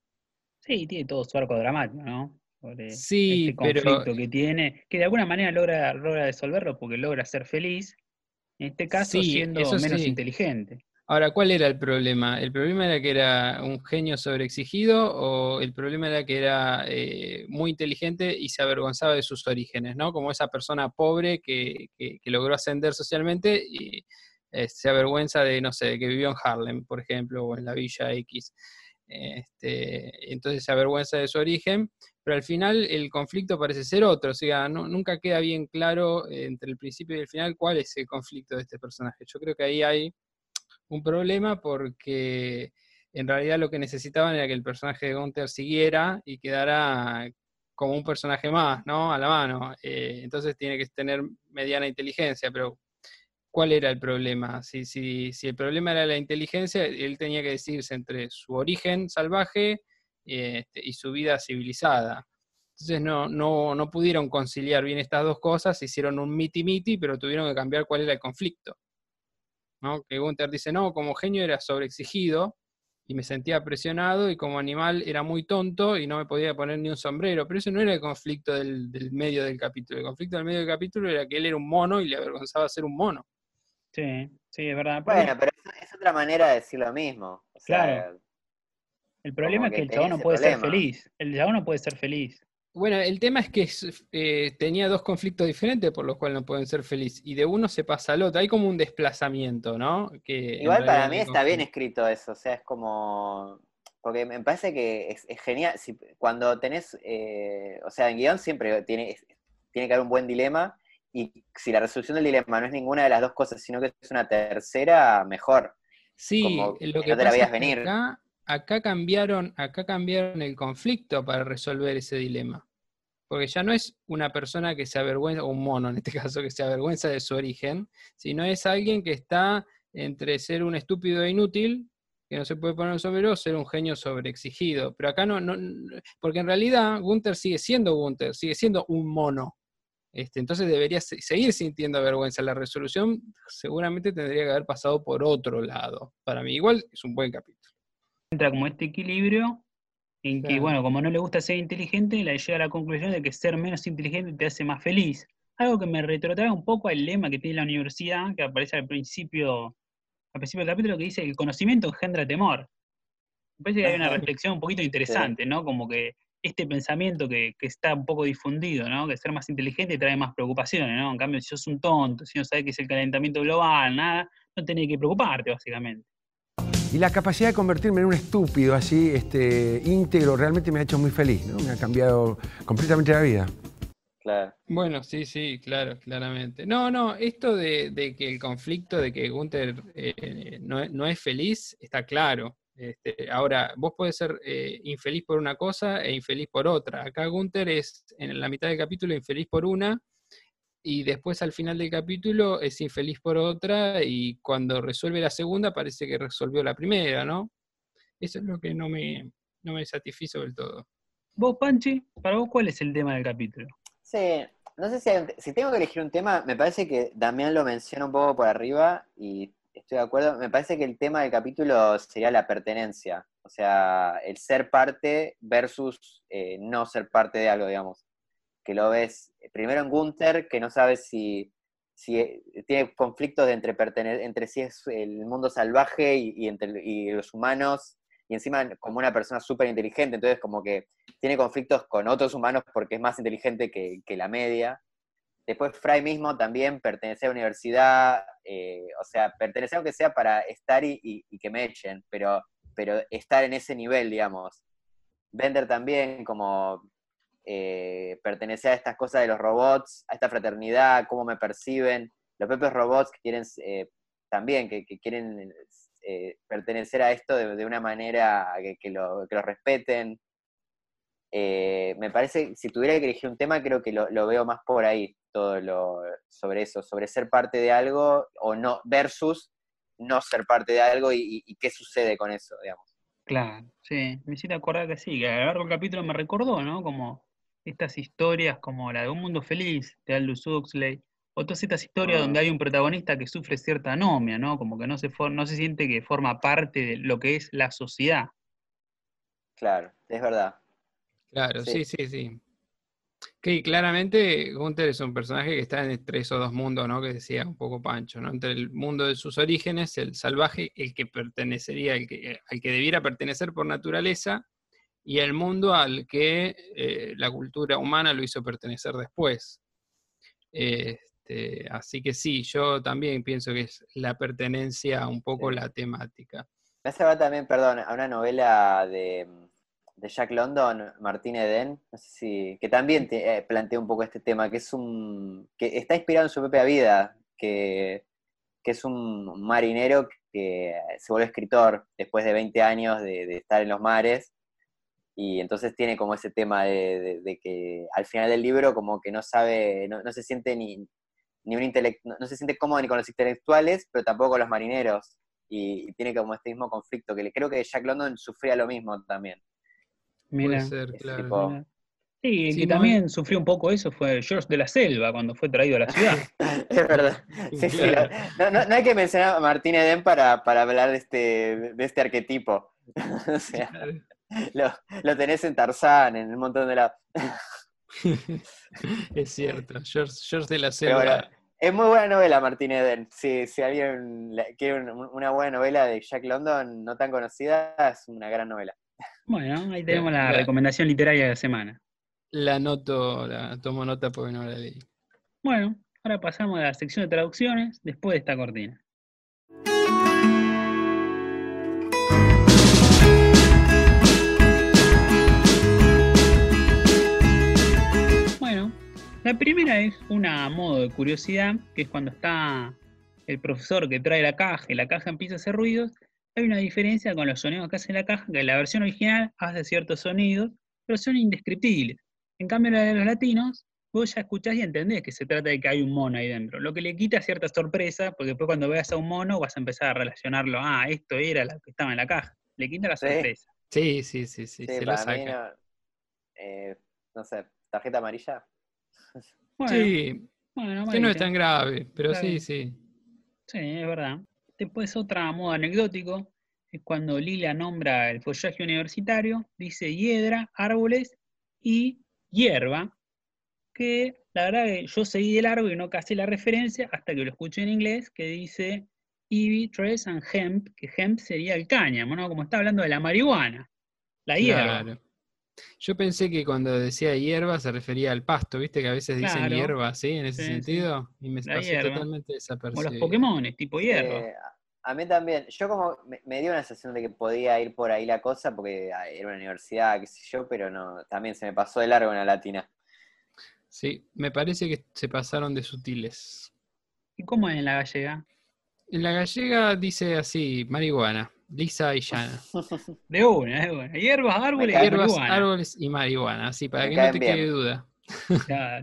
A: Sí, tiene todo su arco dramático, ¿no? Sobre
C: Sí,
A: este
C: pero-
A: conflicto que tiene, que de alguna manera logra, logra resolverlo porque logra ser feliz, en este caso
C: Sí,
A: siendo
C: eso
A: menos
C: sí.
A: inteligente.
C: Ahora, ¿cuál era el problema? ¿El problema era que era un genio sobreexigido o el problema era que era eh, muy inteligente y se avergonzaba de sus orígenes, ¿no? Como esa persona pobre que, que- que logró ascender socialmente y, eh, se avergüenza de, no sé, de que vivió en Harlem, por ejemplo, o en la Villa X. Este, entonces se avergüenza de su origen, pero al final el conflicto parece ser otro, o sea, nunca queda bien claro entre el principio y el final cuál es el conflicto de este personaje. Yo creo que ahí hay un problema porque en realidad lo que necesitaban era que el personaje de Gunther siguiera y quedara como un personaje más, ¿no? A la mano. Eh, entonces tiene que tener mediana inteligencia, pero ¿cuál era el problema? Si, si, si, el problema era la inteligencia, él tenía que decidirse entre su origen salvaje este, y su vida civilizada. Entonces no, no, no pudieron conciliar bien estas dos cosas, hicieron un miti-miti, pero tuvieron que cambiar cuál era el conflicto. ¿no? Que Gunther dice, no, como genio era sobreexigido, y me sentía presionado y como animal era muy tonto y no me podía poner ni un sombrero. Pero eso no era el conflicto del, medio del capítulo. El conflicto del medio del capítulo era que él era un mono y le avergonzaba ser un mono.
A: Sí, sí, es verdad.
B: Bueno, pero es, otra manera de decir lo mismo.
A: claro. El problema es que el chabón no puede ser feliz. El chabón no puede ser feliz.
C: Bueno, el tema es que eh, tenía dos conflictos diferentes por los cuales no pueden ser felices. Y de uno se pasa al otro. Hay como un desplazamiento, ¿no?
B: Que Igual para mí está bien escrito eso. O sea, es como. Porque me parece que es, genial. cuando tenés. Eh, o sea, en guion siempre tiene, tiene que haber un buen dilema. Y si la resolución del dilema no es ninguna de las dos cosas, sino que es una tercera, mejor.
C: Sí, lo que, no te la veías venir acá cambiaron, acá cambiaron el conflicto para resolver ese dilema. Porque ya no es una persona que se avergüenza, o un mono en este caso, que se avergüenza de su origen, sino es alguien que está entre ser un estúpido e inútil, que no se puede poner un sombrero, o ser un genio sobreexigido. Pero acá no, no, porque en realidad Gunther sigue siendo Gunther, sigue siendo un mono. Este, entonces debería seguir sintiendo vergüenza. La resolución seguramente tendría que haber pasado por otro lado. Para mí igual es un buen capítulo
A: entra como este equilibrio en que, bueno, como no le gusta ser inteligente, le llega a la conclusión de que ser menos inteligente te hace más feliz. Algo que me retrotrae un poco al lema que tiene la universidad, que aparece al principio, al principio del capítulo, que dice el conocimiento engendra temor. Me parece que hay una reflexión un poquito interesante, ¿no? Como que este pensamiento que, que, está un poco difundido, ¿no? Que ser más inteligente trae más preocupaciones, ¿no? En cambio, si sos un tonto, si no sabes qué es el calentamiento global, nada, no tenés que preocuparte, básicamente.
E: Y la capacidad de convertirme en un estúpido así, este, íntegro, realmente me ha hecho muy feliz, ¿no? Me ha cambiado completamente la vida.
C: Claro. Bueno, sí, sí, claro, claramente. No, no, esto de, que el conflicto de que Gunther eh, no, es feliz está claro. Este, ahora, vos podés ser eh, infeliz por una cosa e infeliz por otra. Acá Gunther es en la mitad del capítulo infeliz por una y después al final del capítulo es infeliz por otra y cuando resuelve la segunda parece que resolvió la primera, ¿no? Eso es lo que no me, no me satisfizo del todo.
A: Vos, Panchi, para vos, ¿cuál es el tema del capítulo?
B: Sí, no sé si, si tengo que elegir un tema, me parece que Damián lo menciona un poco por arriba y estoy de acuerdo. Me parece que el tema del capítulo sería la pertenencia, o sea, el ser parte versus eh, no ser parte de algo, digamos que lo ves primero en Gunther, que no sabes si, eh, tiene conflictos de entre, entre si es el mundo salvaje y, entre, los humanos, y encima como una persona súper inteligente, entonces como que tiene conflictos con otros humanos porque es más inteligente que, la media. Después Fry mismo también pertenece a la universidad, eh, o sea, pertenece aunque sea para estar y, que me echen, pero, pero estar en ese nivel, digamos. Bender también, como eh, a estas cosas de los robots, a esta fraternidad, cómo me perciben, los propios robots que quieren eh, también, que, quieren eh, pertenecer a esto de, una manera que, lo, que respeten. Me parece, si tuviera que elegir un tema, creo que lo, veo más por ahí, todo lo sobre eso, sobre ser parte de algo o no, versus no ser parte de algo y, qué sucede con eso, digamos.
A: Claro, sí, me hiciste acordar que sí, que a lo largo del capítulo me recordó, ¿no? Como estas historias como la de Un Mundo Feliz de Aldous Huxley, o todas estas historias donde ah. hay un protagonista que sufre cierta anomia, ¿no? Como que no se, no se siente que forma parte de lo que es la sociedad.
B: Claro, es verdad.
C: Claro, sí, sí, sí. Que claramente Gunther es un personaje que está entre esos dos mundos, ¿no? Que decía un poco Pancho, ¿no? Entre el mundo de sus orígenes, el salvaje, el que pertenecería, el que, al que debiera pertenecer por naturaleza, y el mundo al que eh, la cultura humana lo hizo pertenecer después. Este, así que sí, yo también pienso que es la pertenencia, un poco
B: Sí.
C: la temática.
B: Me hace también, perdón, a una novela de, de Jack London, Martín Eden, no sé si, que también eh, plantea un poco este tema, que es un, que está inspirado en su propia vida, que, que es un marinero que se vuelve escritor después de 20 años de, estar en los mares, y entonces tiene como ese tema de, que al final del libro como que no sabe, no, no se siente ni, ni un no, se siente cómodo ni con los intelectuales, pero tampoco con los marineros. Y, tiene como este mismo conflicto, que creo que Jack London sufría lo mismo también.
A: Mira.
C: Puede ser,
B: ese
C: claro.
B: tipo-
A: mira. Sí, el
C: Sí,
A: que
C: no,
A: también sufrió un poco eso fue George de la Selva cuando fue traído a la ciudad.
B: es verdad. Sí, sí,
C: Claro.
B: no, no- no hay que mencionar a Martín Eden para, para hablar de este, de este arquetipo. o sea, lo, lo tenés en Tarzán, en un montón de la...
C: es cierto, George, George de la
B: bueno,
C: Selva.
B: es muy buena novela, Martín Eden. Si, si alguien quiere un- una buena novela de Jack London, no tan conocida, es una gran novela.
A: Bueno, ahí tenemos la recomendación literaria de la semana.
C: La noto, la tomo nota porque no la leí.
A: Bueno, ahora pasamos a la sección de traducciones después de esta cortina. Bueno, la primera es una modo de curiosidad, que es cuando está el profesor que trae la caja y la caja empieza a hacer ruidos. Hay una diferencia con los sonidos que hace la caja, que la versión original hace ciertos sonidos, pero son indescriptibles. En cambio, la de los latinos, vos ya escuchás y entendés que se trata de que hay un mono ahí dentro. Lo que le quita cierta sorpresa, porque después cuando veas a un mono vas a empezar a relacionarlo, ah, esto era lo que estaba en la caja. Le quita la
B: Sí.
A: sorpresa.
C: Sí, sí, sí, sí,
B: Sí,
C: se lo
B: mí,
C: saca.
B: no, eh, no sé, tarjeta amarilla.
A: Bueno,
C: Sí,
A: bueno,
C: que no es
A: amarilla.
C: tan grave, pero
A: Claro.
C: sí, sí.
A: Sí, es verdad. Después otra modo anecdótico es cuando Lila nombra el follaje universitario, dice hiedra, árboles y hierba, que la verdad que yo seguí de largo y no casé la referencia hasta que lo escuché en inglés, que dice ivy, trees and hemp, que hemp sería el cáñamo, ¿no? Como está hablando de la marihuana, la hierba.
C: Claro. Yo pensé que cuando decía hierba se refería al pasto, viste que a veces dicen
A: Claro.
C: hierba, ¿sí? En ese
A: Sí, sí.
C: sentido. Y me
A: hierba.
C: totalmente
A: Como los
C: desapercibido.
A: Pokémon, tipo hierba.
B: Eh, a mí también, yo como me, me dio una sensación de que podía ir por ahí la cosa, porque ah, era una universidad, qué sé yo, pero no, también se me pasó de largo en la latina.
C: Sí, me parece que se pasaron de sutiles.
A: ¿Y cómo es en la gallega?
C: En la gallega dice así, marihuana, lisa y llana.
A: De una, de una. Hierbas, árboles y.
C: Hierbas,
A: marihuana.
C: árboles y marihuana, así para
B: Me
C: que no te
B: bien.
C: quede duda.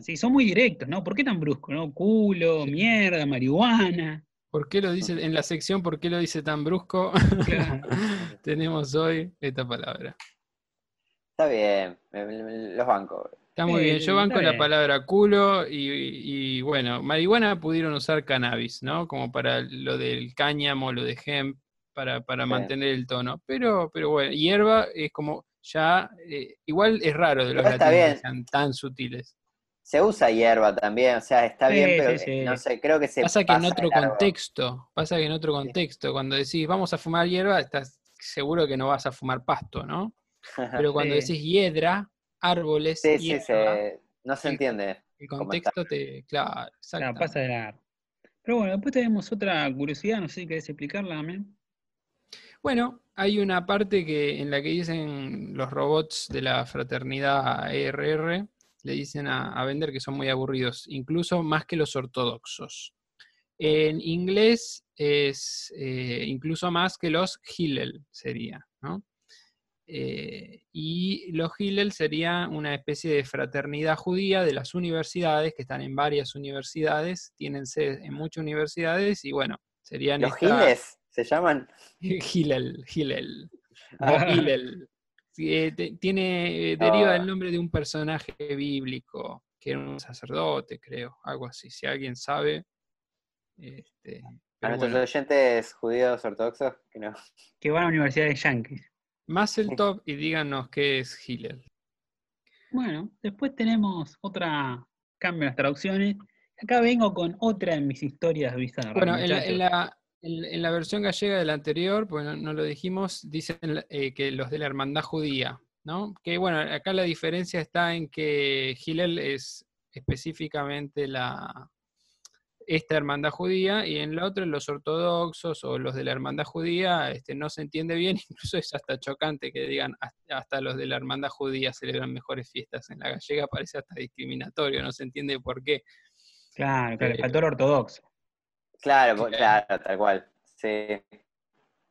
A: Sí, son muy directos, ¿no? ¿Por qué tan brusco, no? Culo, mierda, marihuana.
C: ¿Por qué lo dice en la sección por qué lo dice tan brusco?
A: Claro.
C: Tenemos hoy esta palabra.
B: Está bien, me- me- los bancos.
C: Está muy
A: Sí,
C: bien, yo banco la palabra culo y, y, bueno, marihuana pudieron usar cannabis, ¿no? Como para lo del cáñamo, lo de hemp, para, para
B: Sí.
C: mantener el tono. Pero, pero bueno, hierba es como ya, eh, igual es raro de los
B: está
C: latinos que sean tan sutiles.
B: Se usa hierba también, o sea, está
A: Sí,
B: bien, pero
A: sí.
B: no sé, creo que se
C: Pasa que en
B: pasa
C: otro
B: de largo.
C: contexto, pasa que en otro contexto, cuando decís vamos a fumar hierba, estás seguro que no vas a fumar pasto, ¿no? Pero cuando
A: Sí.
C: decís hiedra, árboles,
B: Sí, sí,
C: hierba,
B: se- no se entiende.
C: el contexto te. Claro,
A: pasa de largo. Pero bueno, después tenemos otra curiosidad, no sé si querés explicarla también.
C: Bueno, hay una parte que, en la que dicen los robots de la fraternidad ERR, le dicen a, a Bender que son muy aburridos, incluso más que los ortodoxos. En inglés es eh, incluso más que los Hillel, sería, ¿no? Eh, y los Hillel sería una especie de fraternidad judía de las universidades, que están en varias universidades, tienen sede en muchas universidades, y bueno, serían
B: ¿Los
C: esta-
B: giles se llaman?
C: Hillel, Hillel. O
B: Ah.
C: Hillel. Eh, tiene, eh, deriva del
B: Ah.
C: nombre de un personaje bíblico, que era un sacerdote, creo, algo así. Si alguien sabe. Este,
B: A
C: pero
B: nuestros
C: bueno,
B: oyentes judíos ortodoxos, que no.
A: Que van a universidades yankees.
C: más el top y díganos qué es Hillel.
A: Bueno, después tenemos otra cambio en las traducciones. Acá vengo con otra de mis historias bizarras.
C: Bueno, en la, en la- en- en la versión gallega de la anterior, pues no, no lo dijimos, dicen eh, que los de la hermandad judía, ¿no? Que bueno, acá la diferencia está en que Hillel es específicamente la, esta hermandad judía, y en la otra los ortodoxos o los de la hermandad judía este, no se entiende bien, incluso es hasta chocante que digan hasta, los de la hermandad judía celebran mejores fiestas en la gallega, parece hasta discriminatorio, no se entiende por qué.
A: Claro, claro,
C: Eh,
A: el ortodoxo.
B: Claro,
C: Claro.
B: tal cual. Sí,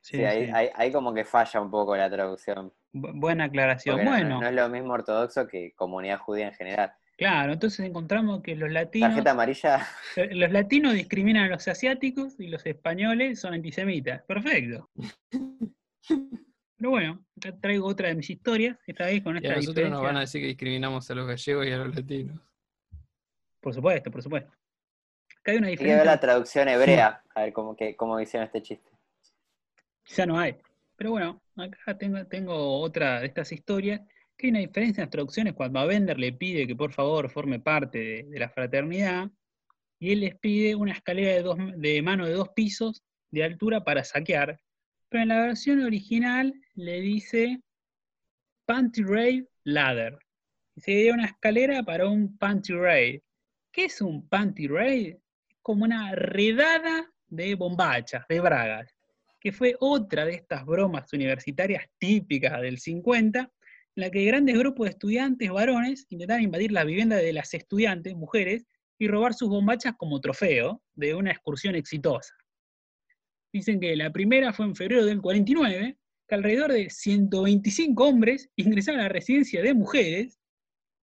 A: Sí,
B: sí, ahí,
A: sí.
B: ahí- ahí como que falla un poco la traducción.
A: Bu- buena aclaración.
B: porque
A: Bueno,
B: no, es lo mismo ortodoxo que comunidad judía en general.
A: claro, entonces encontramos que los latinos,
B: Tarjeta amarilla,
A: los latinos discriminan a los asiáticos y los españoles son antisemitas. Perfecto. Pero bueno, acá traigo otra de mis historias, esta vez con
C: Y
A: esta
C: a nosotros nos van a decir que discriminamos a los gallegos y a los latinos.
A: Por supuesto, por supuesto. Acá hay una
B: hay que ver la
A: diferencia,
B: traducción hebrea, a ver cómo, que, cómo hicieron este chiste.
A: ya no hay. Pero bueno, acá tengo, tengo otra de estas historias, que hay una diferencia en las traducciones cuando a Bender le pide que por favor forme parte de, de la fraternidad, y él les pide una escalera de, dos, de mano de dos pisos de altura para saquear, pero en la versión original le dice Panty Rail Ladder. Y sería una escalera para un Panty Rail. ¿Qué es un Panty Rail? Como una redada de bombachas, de bragas, que fue otra de estas bromas universitarias típicas del 50, en la que grandes grupos de estudiantes varones intentaban invadir las viviendas de las estudiantes, mujeres, y robar sus bombachas como trofeo de una excursión exitosa. Dicen que la primera fue en febrero del 49, que alrededor de 125 hombres ingresaron a la residencia de mujeres.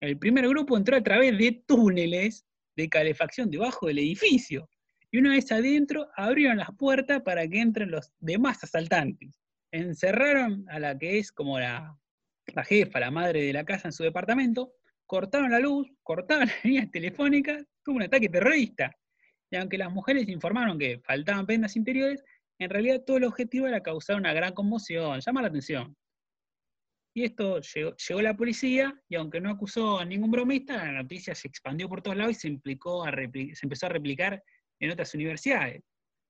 A: El primer grupo entró a través de túneles de calefacción debajo del edificio. Y una vez adentro, abrieron las puertas para que entren los demás asaltantes. Encerraron a la que es como la, la jefa, la madre de la casa en su departamento, cortaron la luz, cortaron las líneas telefónicas, tuvo un ataque terrorista. Y aunque las mujeres informaron que faltaban prendas interiores, en realidad todo el objetivo era causar una gran conmoción, llamar la atención. Y esto llegó, llegó la policía, y aunque no acusó a ningún bromista, la noticia se expandió por todos lados y se, implicó a se empezó a replicar en otras universidades.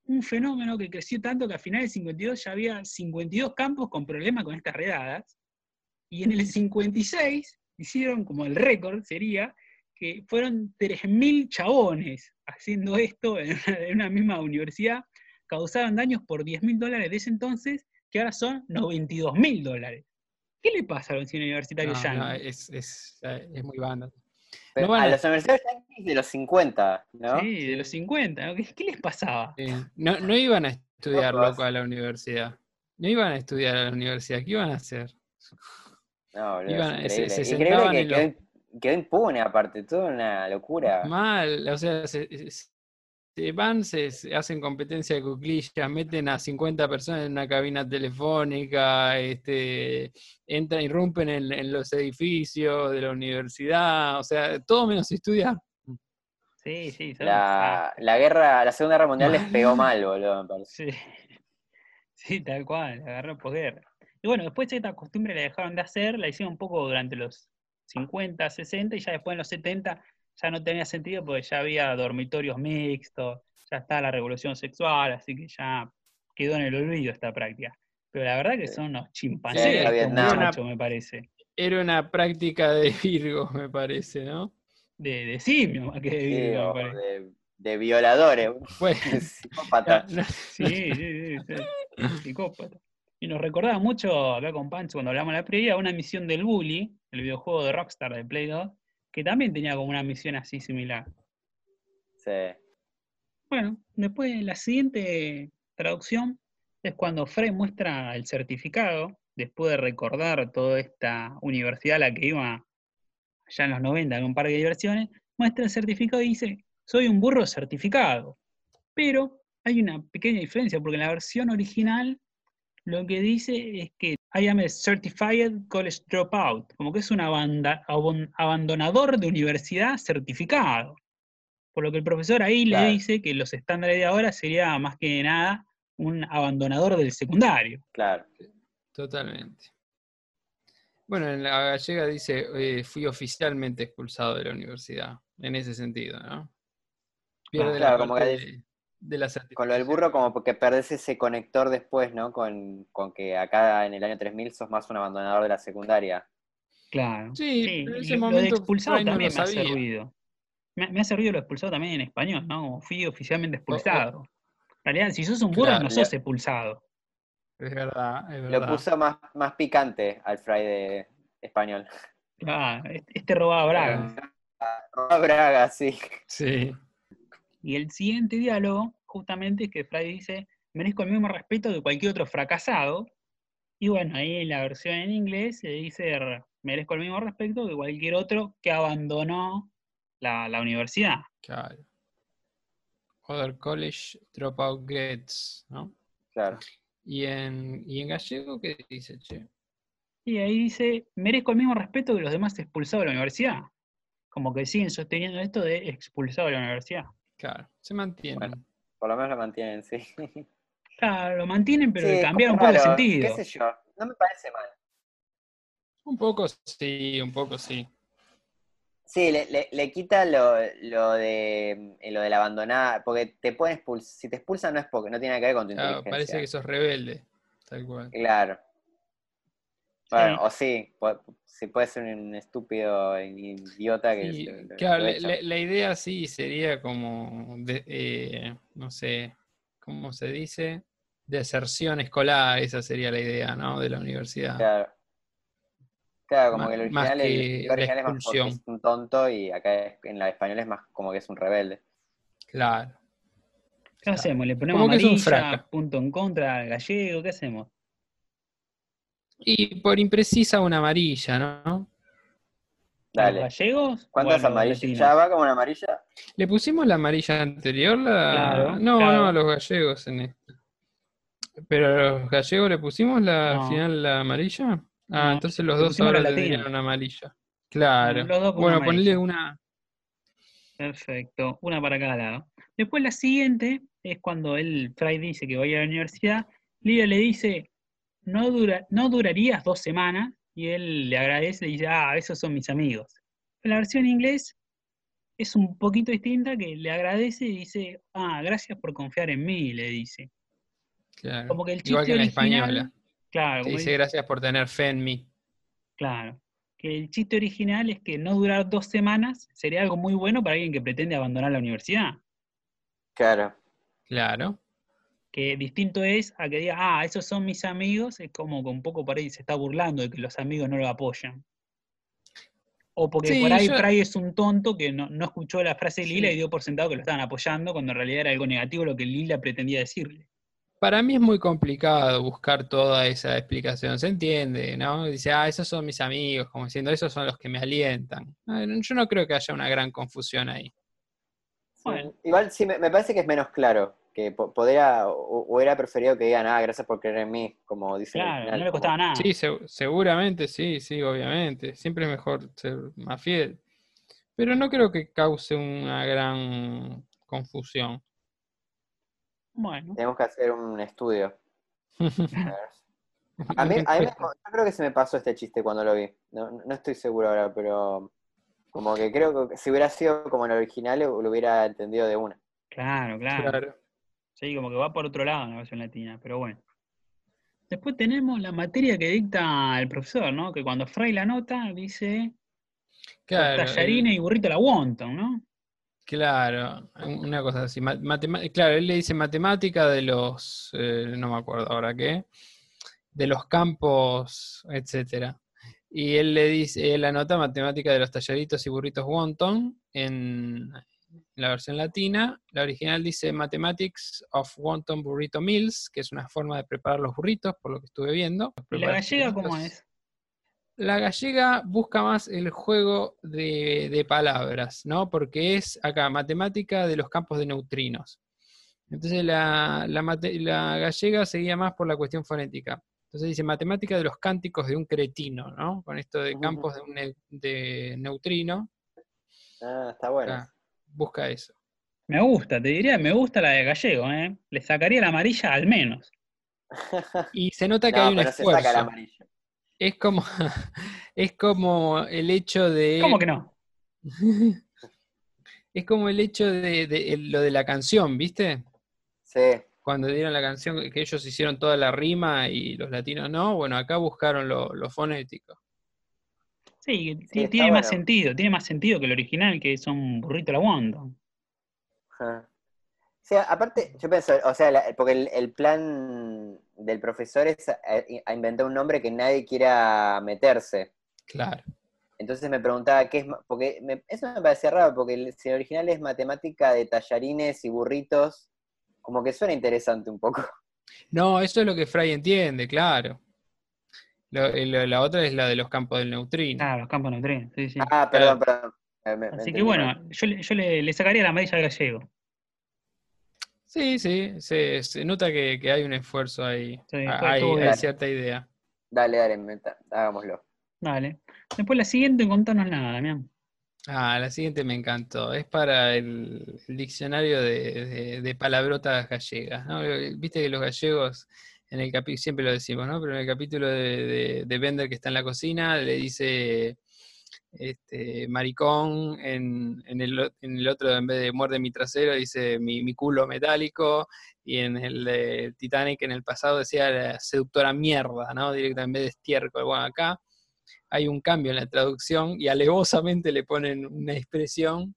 A: Un fenómeno que creció tanto que a finales del 52 ya había 52 campos con problemas con estas redadas, y en el 56 hicieron como el récord, sería que fueron 3.000 chabones haciendo esto en una, en una misma universidad, causaban daños por 10.000 dólares de ese entonces, que ahora son 92.000 dólares. ¿Qué le pasa a los universitarios
C: No, no, es, es, es muy banda.
B: A
C: a-
B: las universidades yanquis de los 50, ¿no?
A: Sí, de los 50. ¿no? ¿Qué, qué les pasaba?
C: Sí. No, no iban a estudiar, loco, a la universidad. No iban a estudiar a la universidad. ¿Qué iban a hacer?
B: No, boludo,
C: Iban-
B: es
C: se-
B: increíble.
C: se
B: Increíble que
C: en
B: quedó,
C: los-
B: quedó impune aparte, toda una locura.
C: Mal, o sea, se, se- se van, se, se hacen competencia de cuclillas, meten a 50 personas en una cabina telefónica, este, entran, irrumpen en, en los edificios de la universidad, o sea, todo menos estudiar.
A: Sí, sí,
B: La, la guerra, la Segunda Guerra Mundial les pegó mal, boludo, me parece.
A: Sí, sí, tal cual, agarró posguerra. Y bueno, después esta costumbre la dejaron de hacer, la hicieron un poco durante los 50, 60 y ya después en los 70 ya no tenía sentido porque ya había dormitorios mixtos, ya está la revolución sexual, así que ya quedó en el olvido esta práctica. Pero la verdad que son unos
B: Sí,
A: chimpancés, me parece.
C: Era una práctica de Virgo, me parece, ¿no?
A: De, de simio más que de
B: Sí,
A: virgo, me parece.
B: de, de violadores,
C: no-
A: Sí, sí, sí, sí, psicópata. Y nos recordaba mucho acá con Pancho cuando hablamos de la previa, una misión del Bully, el videojuego de Rockstar de Play 2, que también tenía como una misión así similar.
B: Sí.
A: Bueno, después la siguiente traducción es cuando Frey muestra el certificado, después de recordar toda esta universidad a la que iba allá en los 90 en un parque de diversiones, muestra el certificado y dice, soy un burro certificado. Pero hay una pequeña diferencia, porque en la versión original lo que dice es que I am a certified college dropout, como que es un abandonador de universidad certificado. Por lo que el profesor ahí
B: Claro.
A: le dice que los estándares de ahora sería más que nada un abandonador del secundario.
B: Claro.
C: Totalmente. Bueno, en la gallega dice, eh, fui oficialmente expulsado de la universidad, en ese sentido, ¿no? Pierde la
B: Claro, como que
C: de, la
B: Con lo del
C: certificación.
B: burro, como porque perdés ese conector después, ¿no? Con, con que acá en el año 3000 sos más un abandonador de la secundaria.
A: Claro.
C: Sí, en ese
A: lo- lo de
C: momento
A: expulsado
C: Fry no lo
A: también me hace
C: sabía.
A: ruido. me, me hace ruido lo expulsado también en español, ¿no? Como fui oficialmente expulsado. En realidad, si sos un burro,
C: Claro,
A: no sos expulsado.
C: Es verdad, es
B: Lo
C: verdad.
B: puso más, más picante al de español.
A: Ah, este, robaba braga.
B: Roba Braga, sí.
C: Sí.
A: Y el siguiente diálogo, justamente, es que Fry dice, merezco el mismo respeto que cualquier otro fracasado. Y bueno, ahí en la versión en inglés se dice, merezco el mismo respeto que cualquier otro que abandonó la, la universidad.
C: Claro. Other college dropout grades, ¿no?
B: Claro.
C: Y en, y en gallego, ¿qué dice, che?
A: Y ahí dice, merezco el mismo respeto que los demás expulsados de la universidad. Como que siguen sosteniendo esto de expulsado de la universidad.
C: Claro, se mantiene.
B: Bueno. Por lo menos lo mantienen, sí.
A: Claro, lo mantienen, pero
B: Sí,
A: le
B: es
A: cambiaron un poco el sentido.
B: ¿Qué sé yo? No me parece mal.
C: Un poco sí, un poco sí.
B: Sí, le, le- le quita lo, lo de eh, lo del abandonar, porque te pueden expulsar, si te expulsan no es porque no tiene nada que ver con tu
C: Claro,
B: inteligencia.
C: parece que sos rebelde, tal cual.
B: Claro. Bueno,
A: Sí.
B: o sí, pu- si puede ser un estúpido idiota que
C: Sí,
B: lo-
C: claro,
B: lo
C: la, idea sí sería como, de- eh, no sé, ¿cómo se dice? Deserción escolar, esa sería la idea, ¿no? De la universidad.
B: Claro. Claro, como que el original,
C: que
B: el original es más porque
C: expulsión.
B: es un tonto y acá es- en la español es más como que es un rebelde.
C: Claro.
A: ¿Qué
C: Claro.
A: hacemos? ¿Le ponemos
C: Como que es un
A: amarilla, punto en contra al gallego? ¿Qué hacemos?
C: Y por imprecisa una amarilla, ¿no?
A: ¿A los
B: Dale.
A: gallegos?
B: ¿Cuántas amarillas? ¿Ya va como una amarilla?
C: ¿Le pusimos la amarilla anterior? La...
A: Claro,
C: no,
A: claro.
C: no, a los gallegos en este. ¿Pero a los gallegos le pusimos la
A: No.
C: final la amarilla? Ah,
A: No,
C: entonces los
A: le
C: dos ahora tendrían una amarilla. Claro.
A: Los dos con
C: bueno,
A: amarilla.
C: ponle una.
A: Perfecto, una para cada lado. Después la siguiente es cuando él, Fry dice que va a ir a la universidad, Lidia le dice, no, dura, no durarías dos semanas, y él le agradece y dice, ah, esos son mis amigos. En la versión en inglés es un poquito distinta, que le agradece y dice, ah, gracias por confiar en mí, le dice.
C: Claro.
A: Como que el chiste
C: Igual que en la
A: original,
C: española.
A: claro,
C: dice
A: el-
C: gracias por tener fe en mí.
A: claro, que el chiste original es que no durar dos semanas sería algo muy bueno para alguien que pretende abandonar la universidad.
B: Claro.
C: Claro.
A: Que distinto es a que diga, ah, esos son mis amigos, es como que un poco por ahí se está burlando de que los amigos no lo apoyan. O porque
C: Sí,
A: por ahí
C: yo-
A: Fry es un tonto que no, no escuchó la frase de Lila
C: Sí.
A: y dio por sentado que lo estaban apoyando, cuando en realidad era algo negativo lo que Lila pretendía decirle.
C: Para mí es muy complicado buscar toda esa explicación, se entiende, ¿no? Dice, ah, esos son mis amigos, como diciendo, esos son los que me alientan. Yo no creo que haya una gran confusión ahí.
A: Bueno.
B: Igual sí, me, me parece que es menos claro. Que po- podría, o o hubiera preferido que digan, ah, gracias por creer en mí, como dicen
A: Claro,
B: final,
A: no le
B: como-
A: costaba nada.
C: Sí, se- seguramente, sí, sí, obviamente. Siempre es mejor ser más fiel. Pero no creo que cause una gran confusión.
A: Bueno,
B: Tenemos que hacer un estudio. A mí, a mí me- yo creo que se me pasó este chiste cuando lo vi. No, no estoy seguro ahora, pero como que creo que si hubiera sido como el original lo lo hubiera entendido de una.
A: claro, claro.
C: Claro.
A: Sí, como que va por otro lado en la versión latina, pero bueno. Después tenemos la materia que dicta el profesor, ¿no? Que cuando Fry la nota dice
C: Claro,
A: tallarines y burrito la wonton, ¿no?
C: Claro, una cosa así. claro, él le dice matemática de los, eh, no me acuerdo ahora qué, de los campos, etcétera. Y él le dice, él anota matemática de los tallaritos y burritos wonton en la versión latina. La original dice Mathematics of Wonton Burrito Meals, que es una forma de preparar los burritos, por lo que estuve viendo.
A: ¿Y la gallega cómo es?
C: la gallega busca más el juego de, de palabras, ¿no? Porque es acá matemática de los campos de neutrinos. Entonces la, la mate- la gallega seguía más por la cuestión fonética. Entonces dice matemática de los cánticos de un cretino, ¿no? Con esto de campos de, un de neutrino,
B: Ah, está bueno.
C: ah, busca eso.
A: Me gusta, te diría, me gusta la de gallego, ¿eh? Le sacaría la amarilla al menos.
C: Y se nota que
B: No,
C: hay un
B: pero se saca el
C: esfuerzo. Es como, es como el hecho de...
A: ¿Cómo que no?
C: Es como el hecho de, de- lo de la canción, ¿viste?
B: Sí,
C: Cuando dieron la canción, que ellos hicieron toda la rima y los latinos no, bueno, acá buscaron lo, lo fonético.
A: Sí, tiene más
B: bueno.
A: sentido, tiene más sentido que el original, que es un burrito a la wonton.
B: Ajá. O sea, aparte, yo pienso, o sea, la- porque el, el plan del profesor es a, a inventar un nombre que nadie quiera meterse.
C: Claro.
B: Entonces me preguntaba qué es, porque me- eso me parecía raro, porque el, si el original es matemática de tallarines y burritos, como que suena interesante un poco.
C: No, eso es lo que Fry entiende, claro. Lo- eh, lo- la otra es la de los campos del neutrino.
A: Ah, los campos neutrinos, sí, sí.
B: Ah, perdón, perdón. Me- me- me
A: Así
B: entendí
A: que bueno,
B: mal.
A: yo, le- yo le, le sacaría la amarilla al gallego.
C: Sí, sí, se, se nota que, que hay un esfuerzo ahí.
A: Sí,
C: Ah, hay, hay cierta idea.
B: Dale, dale, meta- hagámoslo.
A: Dale. Después la siguiente, contanos nada, Damián.
C: Ah, la siguiente me encantó. Es para el, el diccionario de, de- de palabrotas gallegas. ¿no? Viste que los gallegos, en el capítulo, siempre lo decimos, ¿no? Pero en el capítulo de, de, de Bender que está en la cocina, le dice este, maricón, en, en el, en el otro, en vez de muerde mi trasero, dice mi, mi culo metálico, y en el de Titanic, en el pasado, decía la seductora mierda, ¿no? Directamente en vez de estiércol. Bueno, acá hay un cambio en la traducción y alevosamente le ponen una expresión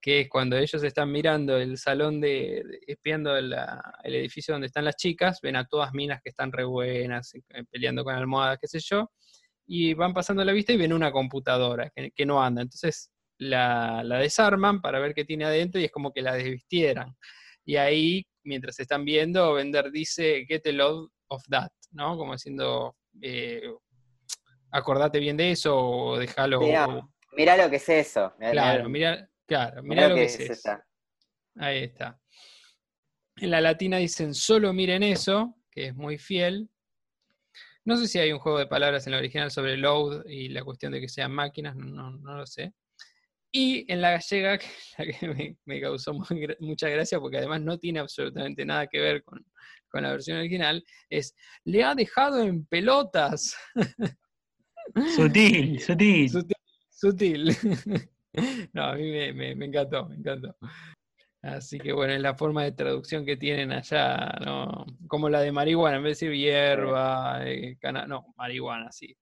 C: que es cuando ellos están mirando el salón de, de- espiando la- el edificio donde están las chicas, ven a todas minas que están re buenas, eh, peleando con almohadas, qué sé yo, y van pasando la vista y ven una computadora que, que no anda. Entonces la, la desarman para ver qué tiene adentro y es como que la desvistieran. Y ahí, mientras están viendo, Bender dice, get a load of that, ¿no? Como diciendo, eh, acordate bien de eso o déjalo.
B: Mirá, mirá lo que es eso. Mirá-
C: claro,
B: mirá-
C: mira, claro,
B: mirá
C: mira lo que es
B: esa.
C: Ahí está. En la latina dicen solo miren eso, que es muy fiel. No sé si hay un juego de palabras en la original sobre load y la cuestión de que sean máquinas, no, lo sé. Y en la gallega, que es la que me, me causó muy mucha gracia, porque además no tiene absolutamente nada que ver con, con la versión original, es le ha dejado en pelotas.
A: Sutil, sutil.
C: Sutil. sutil. No, a mí me, me- me encantó, me encantó. Así que bueno, es la forma de traducción que tienen allá, ¿no? Como la de marihuana, en vez de decir hierba, eh, cana- no, marihuana, sí.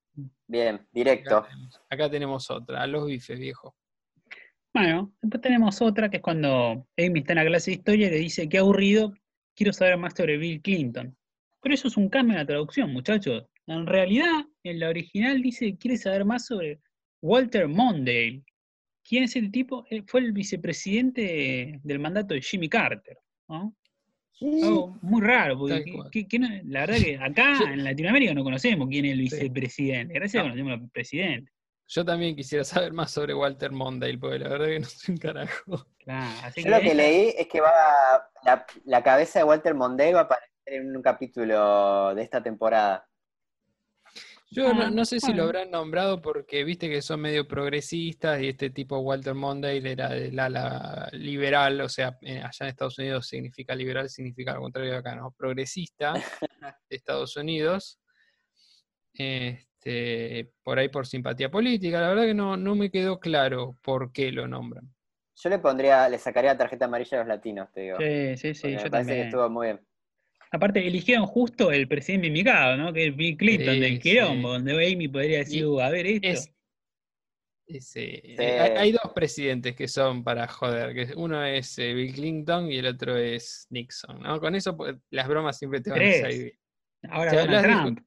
B: Bien, directo.
C: acá tenemos otra, a los bifes, viejo.
A: Bueno, después tenemos otra que es cuando Amy está en la clase de historia y le dice, qué aburrido, quiero saber más sobre Bill Clinton. Pero eso es un cambio en la traducción, muchachos. En realidad, en la original dice, quiere saber más sobre Walter Mondale. ¿Quién es el tipo? Eh, Fue el vicepresidente del mandato de Jimmy Carter. ¿no? Algo muy raro, porque que- que- no- la verdad que acá en Latinoamérica no conocemos quién es el vicepresidente. Gracias
C: No.
A: que conocemos al presidente.
C: Yo también quisiera saber más sobre Walter Mondale, porque la verdad que no sé un carajo.
A: Claro, así
B: Yo lo que leí es que va la, la cabeza de Walter Mondale va a aparecer en un capítulo de esta temporada.
C: Yo no,
A: Ah,
C: no sé si lo habrán nombrado porque viste que son medio progresistas y este tipo Walter Mondale era del ala liberal, o sea, allá en Estados Unidos significa liberal, significa lo contrario de acá, ¿no? Progresista de Estados Unidos. Este, por ahí por simpatía política, la verdad que no, no me quedó claro por qué lo nombran.
B: Yo le pondría, le sacaría la tarjeta amarilla a los latinos, te digo.
A: Sí, sí, sí, yo
B: me parece
A: también.
B: que estuvo muy bien.
A: Aparte, eligieron justo el presidente indicado, ¿no? Que es Bill Clinton,
C: Sí,
A: del quilombo, donde Amy podría decir,
C: Y
A: "Uh, a ver esto.
C: Es, ese-
B: Sí.
C: eh, hay, hay dos presidentes que son para joder, que uno es eh, Bill Clinton y el otro es Nixon, ¿no? Con eso pues, las bromas siempre te van a salir bien.
A: Ahora Donald Trump.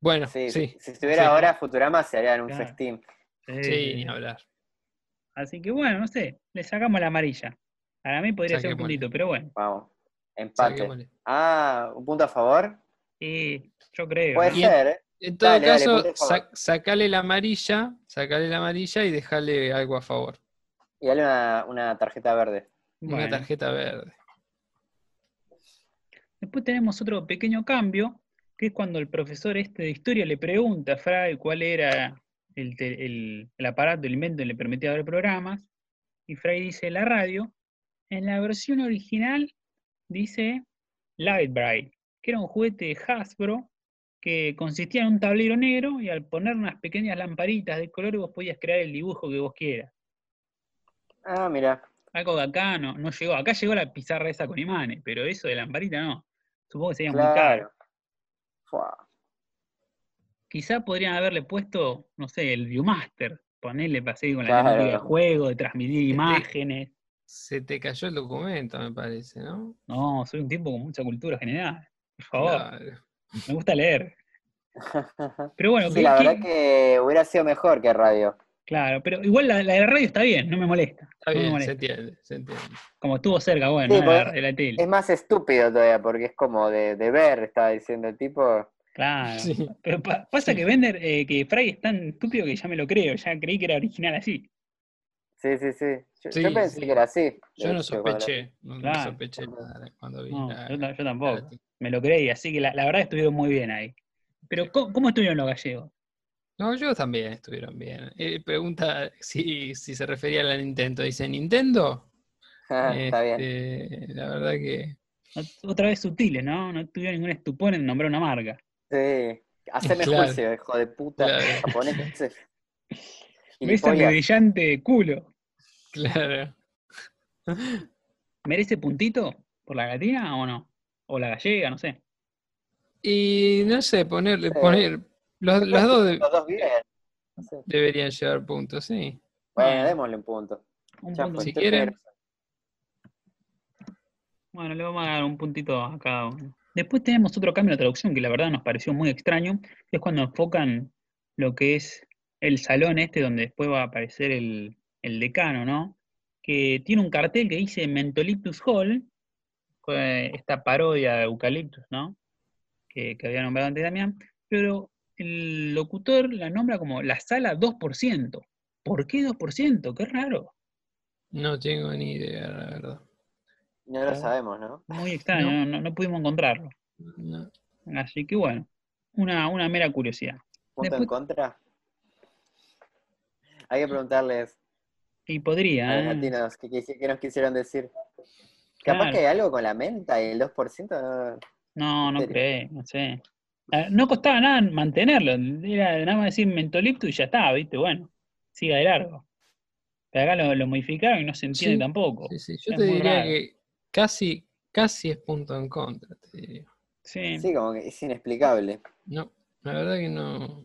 C: Bueno,
B: Sí,
C: sí,
B: Si estuviera
C: sí.
B: ahora Futurama se harían un
A: Claro.
B: festín.
A: Sí,
C: sí,
A: sí,
C: ni hablar.
A: Así que bueno, no sé, le sacamos la amarilla. Para mí podría ser un puntito, pero bueno.
B: Vamos. Empate. Ah, un punto a favor.
A: Sí, yo creo.
B: Puede ser, ¿eh?
C: En todo
B: Dale,
C: caso, sacale la amarilla, sacale la amarilla y dejale algo a favor.
B: Y dale una, una tarjeta verde.
C: Una
A: Bueno.
C: tarjeta verde.
A: Después tenemos otro pequeño cambio, que es cuando el profesor este de historia le pregunta a Fry cuál era el, te- el- el aparato, el invento que le permitía ver programas, y Fry dice la radio. En la versión original dice Lightbright, que era un juguete de Hasbro que consistía en un tablero negro y al poner unas pequeñas lamparitas de color vos podías crear el dibujo que vos quieras.
B: Ah, mira.
A: Algo que acá no, no llegó. Acá llegó la pizarra esa con imanes, pero eso de lamparita no. Supongo que sería muy caro.
B: Claro. Fua.
A: Quizá podrían haberle puesto, no sé, el Viewmaster. Ponerle para seguir con la
B: Claro.
A: temática de juego, de transmitir
C: Este-
A: imágenes.
C: Se te cayó el documento, me parece, ¿no?
A: No, soy un tipo con mucha cultura general. Por favor,
C: Claro.
A: me gusta leer. Pero bueno,
B: Sí,
A: ¿qué-
B: la verdad que hubiera sido mejor que radio.
A: claro, pero igual la, la de la radio está bien, no me molesta.
C: Está
A: no me
C: bien, se
A: molesta.
C: entiende, se entiende.
A: Como estuvo cerca, bueno,
B: Sí,
A: de, la, la tele.
B: Es más estúpido todavía, porque es como de, de ver, estaba diciendo el tipo.
A: Claro.
C: Sí.
A: Pero pa- pasa que Bender, eh, que Fry es tan estúpido que ya me lo creo, ya creí que era original así.
B: Sí, sí, sí. Yo,
C: Sí,
B: yo pensé
C: sí.
B: que era así.
C: Yo no sospeché, no, sospeché nada cuando vi
A: No,
C: la-
A: yo, yo tampoco. Me lo creí, así que la, la verdad estuvieron muy bien ahí. Pero ¿cómo, cómo estuvieron los gallegos?
C: No, ellos también estuvieron bien. Eh, pregunta si, si se refería a la Nintendo. Dice, ¿Nintendo?
B: Está bien.
C: Este, la verdad que...
A: Ot- Otra vez sutiles, ¿no? No tuvieron ningún estupor en nombrar una marca.
B: Sí. Haceme
C: Claro.
B: juicio, hijo de puta.
C: Claro.
B: Japonés. Gilipollas.
A: brillante culo.
C: Claro.
A: ¿Merece puntito por la gatina o no? O la gallega, no sé.
C: Y no sé, ponerle,
B: Sí.
C: poner... Los, los dos de-
B: Los dos bien. No sé.
C: deberían llevar puntos, sí.
B: Bueno,
A: Bueno.
B: démosle un punto.
A: Un
B: Ya
A: punto.
B: fue,
C: Si quieren.
A: Bueno, le vamos a dar un puntito a cada uno. Después tenemos otro cambio de traducción que la verdad nos pareció muy extraño, que es cuando enfocan lo que es el salón este donde después va a aparecer el, el decano, ¿no? Que tiene un cartel que dice Mentoliptus Hall, eh, esta parodia de Eucaliptus, ¿no? Que, que había nombrado antes Damián, pero el locutor la nombra como la sala 2%. ¿Por qué 2%? Qué raro.
C: No tengo ni idea, la verdad.
B: No lo sabemos, ¿no?
A: Muy extraño,
C: No.
A: no, pudimos encontrarlo.
C: No.
A: Así que bueno, una, una mera curiosidad.
B: Punto en
A: Después-
B: contra. Hay que preguntarles
A: Y
B: a
A: podría,
B: los
A: ¿eh?
B: latinos qué, nos quisieron decir. Capaz
A: Claro.
B: que hay algo con la menta y el 2%. no-
A: No, no creo, no sé. Ah, No costaba nada mantenerlo, era nada más decir mentolipto y ya está, ¿viste? Bueno, siga de largo. Pero acá lo, lo modificaron y no se entiende
C: Sí,
A: tampoco.
C: Sí, sí, Yo
A: Es
C: te diría
A: raro.
C: que casi, casi es punto en contra, te diría.
A: Sí.
B: Sí, como que es inexplicable.
C: No, la verdad que no,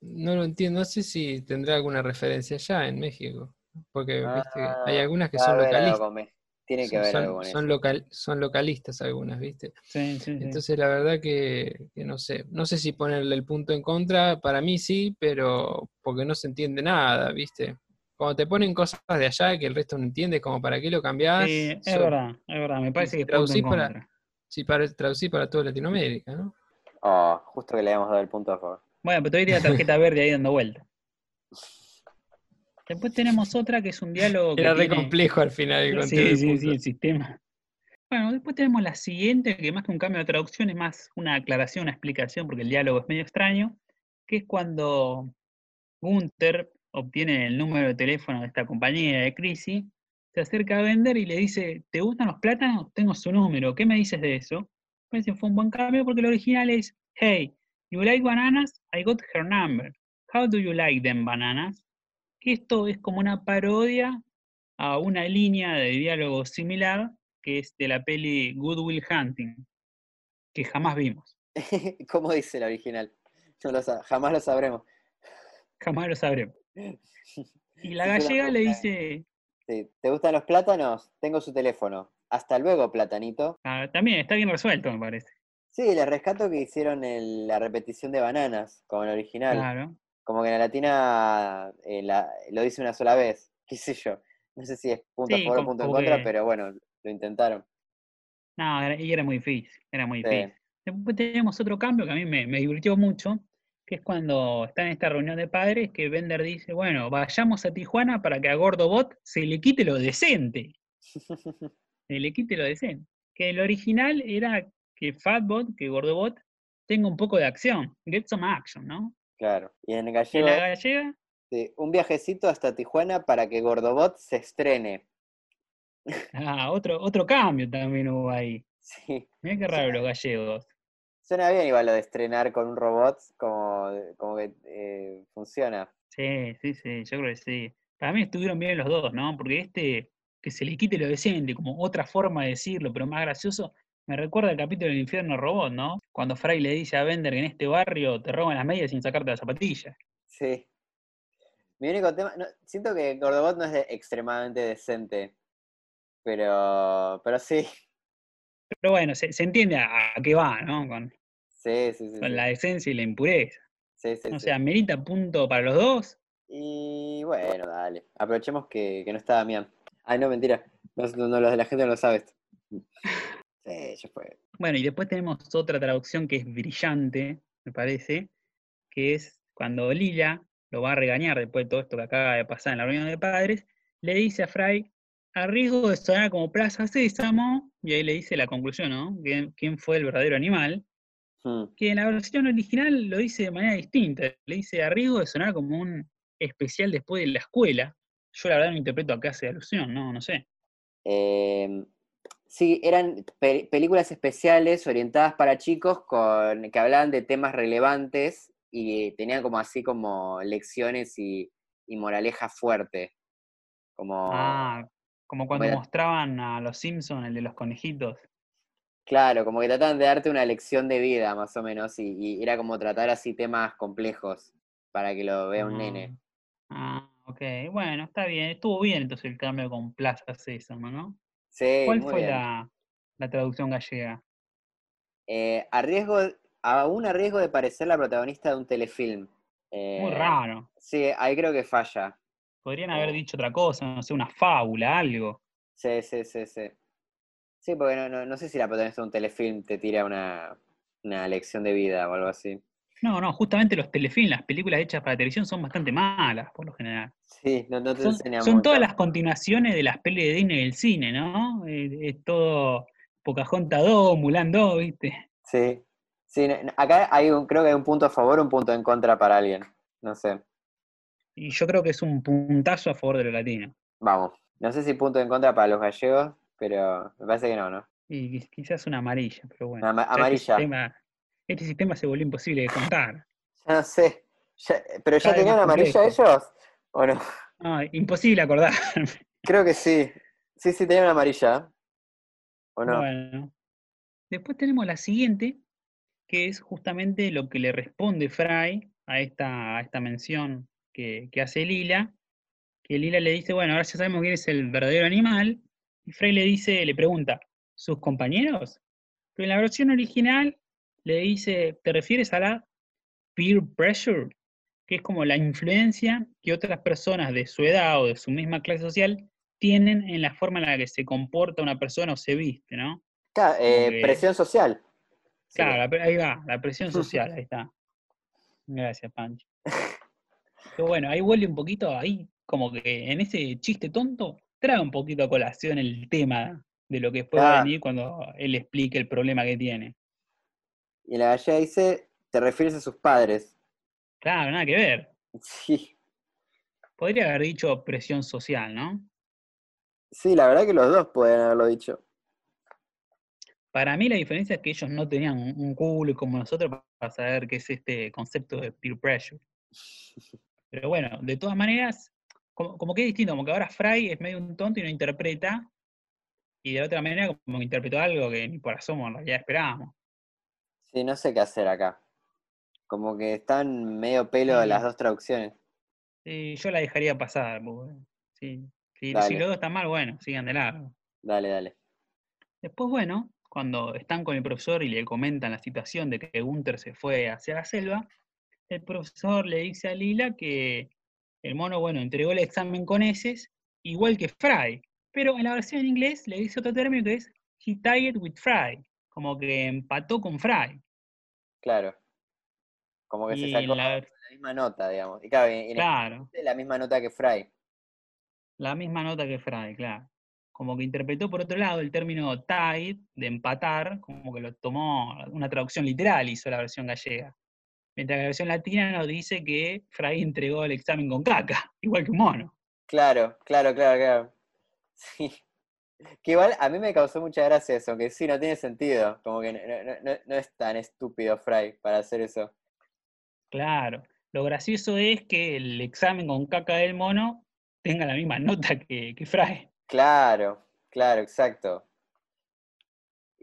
C: no lo entiendo. No sé si tendrá alguna referencia allá en México. Porque viste, hay
B: Ah,
C: algunas que son localistas.
B: Tiene que
C: Son,
B: haber
C: son-
B: algo con
C: son
B: eso.
C: local, son localistas algunas, ¿viste?
A: sí, sí, sí.
C: Entonces la verdad que, que no sé. No sé si ponerle el punto en contra, para mí sí, pero porque no se entiende nada, ¿viste? Cuando te ponen cosas de allá que el resto no entiende, como para qué lo cambiás.
A: Sí, es
C: so-
A: verdad, es verdad. Me parece que es punto en
C: traducís para-
A: contra.
C: Si para traducir para toda Latinoamérica, ¿no?
B: Oh, justo que le habíamos dado el punto a favor.
A: Bueno, pero todavía tiene la tarjeta verde ahí dando vuelta. Después tenemos otra que es un diálogo que
C: Era re
A: tiene-
C: complejo al final el
A: Sí, sí,
C: punto.
A: sí, el sistema. Bueno, después tenemos la siguiente, que más que un cambio de traducción es más una aclaración, una explicación, porque el diálogo es medio extraño, que es cuando Gunther obtiene el número de teléfono de esta compañía de Crisi, se acerca a vender y le dice, ¿te gustan los plátanos? Tengo su número, ¿qué me dices de eso? Parece que fue un buen cambio porque el original es, Hey, you like bananas? I got her number. How do you like them bananas? Esto es como una parodia a una línea de diálogo similar que es de la peli Good Will Hunting, que jamás vimos,
B: ¿Cómo dice la original? No lo sa- jamás lo sabremos.
A: jamás lo sabremos. Y la gallega le dice,
B: Sí, ¿Te gustan los plátanos? Tengo su teléfono. Hasta luego, platanito.
A: ah, también está bien resuelto, me parece.
B: Sí, les rescato que hicieron el- la repetición de bananas, como el original.
A: Claro.
B: Como que en la latina eh, la- lo dice una sola vez, qué sé yo. No sé si es punto
A: Sí,
B: a favor o punto en contra,
A: que-
B: pero bueno, lo intentaron.
A: No, era, y era muy difícil, era muy
B: Sí.
A: difícil. Después tenemos otro cambio que a mí me, me divirtió mucho, que es cuando está en esta reunión de padres que Bender dice, bueno, vayamos a Tijuana para que a Gordobot se le quite lo decente. Se le quite lo decente. Que el original era que Fatbot, que Gordobot, tenga un poco de acción, get some action, ¿no?
B: Claro. Y en gallego,
A: la gallega,
B: sí, un viajecito hasta Tijuana para que Gordobot se estrene.
A: ah, otro, otro cambio también hubo ahí.
B: Sí.
A: Mira qué raro los gallegos.
B: Suena bien igual lo de estrenar con un robot, como, como que eh, funciona.
A: Sí, sí, sí, yo creo que sí. Para mí estuvieron bien los dos, ¿no? Porque este, que se le quite lo decente, como otra forma de decirlo, pero más gracioso, Me recuerda el capítulo del infierno robot, ¿no? Cuando Fry le dice a Bender que en este barrio te roban las medias sin sacarte las zapatillas.
B: Sí. Mi único tema. no, siento que Gordobot no es de- extremadamente decente. Pero. Pero sí.
A: Pero bueno, se, se entiende a, a qué va, ¿no? Con,
B: Sí, sí, sí.
A: con la decencia y la impureza.
B: Sí, sí,
A: O sea, merita punto para los dos.
B: Y bueno, dale. Aprovechemos que, que no está Damián. Ay, no, mentira. No, no, no, los de la gente no lo sabe esto. Ya fue.
A: Bueno, y después tenemos otra traducción que es brillante, me parece, que es cuando Lila lo va a regañar después de todo esto que acaba de pasar en la reunión de padres, le dice a Fry, a riesgo de sonar como Plaza Sésamo, y ahí le dice la conclusión, ¿no? ¿Quién, fue el verdadero animal?
B: Hmm.
A: Que en la versión original lo dice de manera distinta, le dice a riesgo de sonar como un especial después de la escuela. Yo la verdad no interpreto a qué hace alusión, no, no sé.
B: Em, sí, eran pe- películas especiales orientadas para chicos con, que hablaban de temas relevantes y tenían como así como lecciones y, y moraleja fuerte. Como,
A: Ah, como cuando mostraban a los Simpsons, el de los conejitos.
B: claro, como que trataban de darte una lección de vida más o menos y, y era como tratar así temas complejos para que lo vea un nene.
A: Ah, ok. Bueno, está bien. Estuvo bien entonces el cambio con Plaza Sésamo, ¿no?
B: Sí,
A: ¿Cuál
B: muy
A: fue
B: bien.
A: la, la traducción gallega?
B: Eh, a riesgo, aún a riesgo de parecer la protagonista de un telefilm.
A: Muy
B: Eh,
A: raro.
B: Sí, ahí creo que falla.
A: Podrían haber
B: oh.
A: dicho otra cosa, no sé, una fábula, algo.
B: Sí, sí, sí, sí. Sí, porque no, no, no sé si la protagonista de un telefilm te tira una, una lección de vida o algo así.
A: No, no, justamente los telefilms, las películas hechas para televisión son bastante malas, por lo general.
B: Sí, no, no te
A: Son, son
B: mucho.
A: todas las continuaciones de las pelis de Disney del cine, ¿no? Es, todo Pocahontas 2, Mulan 2, ¿viste?
B: Sí. Sí, acá hay un, creo que hay un punto a favor, un punto en contra para alguien. No sé.
A: Y yo creo que es un puntazo a favor de los latinos.
B: Vamos. No sé si punto en contra para los gallegos, pero me parece que no, ¿no?
A: Y quiz- quizás una amarilla, pero bueno.
B: Una ama- amarilla.
A: Este sistema se volvió imposible de contar.
B: Ya no sé. Ya- ¿Pero ya tenían amarilla ellos? ¿O no?
A: No, imposible acordar.
B: Creo que sí. Sí, sí, tenían amarilla. ¿O no?
A: Bueno. Después tenemos la siguiente, que es justamente lo que le responde Fry a esta, a esta mención que, que hace Lila. Que Lila le dice, bueno, ahora ya sabemos quién es el verdadero animal. Y Fry le dice, le pregunta, ¿sus compañeros? Pero en la versión original le dice, ¿te refieres a la peer pressure? Que es como la influencia que otras personas de su edad o de su misma clase social tienen en la forma en la que se comporta una persona o se viste, ¿no?
B: Claro, eh, presión social.
A: Claro, ahí va, la presión social, ahí está. Gracias, Pancho. Pero bueno, ahí vuelve un poquito, ahí como que en ese chiste tonto, trae un poquito a colación el tema de lo que
B: Claro.
A: venir cuando él explique el problema que tiene.
B: Y la gallega dice, te refieres a sus padres.
A: Claro, nada que ver.
B: Sí.
A: Podría haber dicho presión social, ¿no?
B: Sí, la verdad que los dos pueden haberlo dicho.
A: Para mí la diferencia es que ellos no tenían un culo como nosotros para saber qué es este concepto de peer pressure. Pero bueno, de todas maneras, como, como que es distinto, como que ahora Fry es medio un tonto y no interpreta, y de otra manera como que interpretó algo que ni por asomo en realidad esperábamos.
B: Sí, no sé qué hacer acá. Como que están medio pelo
A: Sí.
B: las dos traducciones.
A: Y yo la dejaría pasar, sí, si, si los dos están mal, bueno, sigan de largo.
B: Dale, dale.
A: Después, bueno, cuando están con el profesor y le comentan la situación de que Gunther se fue hacia la selva, el profesor le dice a Lila que el mono, bueno, entregó el examen con heces, igual que Fry. Pero en la versión en inglés le dice otro término que es he tied with Fry, como que empató con Fry.
B: Claro. Como que se
A: Y
B: sacó
A: la-
B: la misma nota, digamos. Y claro, este la misma nota que Fry.
A: la misma nota que Fry, claro. Como que interpretó por otro lado el término tied, de empatar, como que lo tomó una traducción literal, hizo la versión gallega. Mientras que la versión latina nos dice que Fry entregó el examen con caca, igual que un mono.
B: Claro, claro, claro, claro. Sí. Que igual a mí me causó mucha gracia eso, que sí, no tiene sentido. Como que no, no- no- es tan estúpido Fry para hacer eso.
A: Claro. Lo gracioso es que el examen con caca del mono tenga la misma nota que, que Fry.
B: Claro, claro, exacto.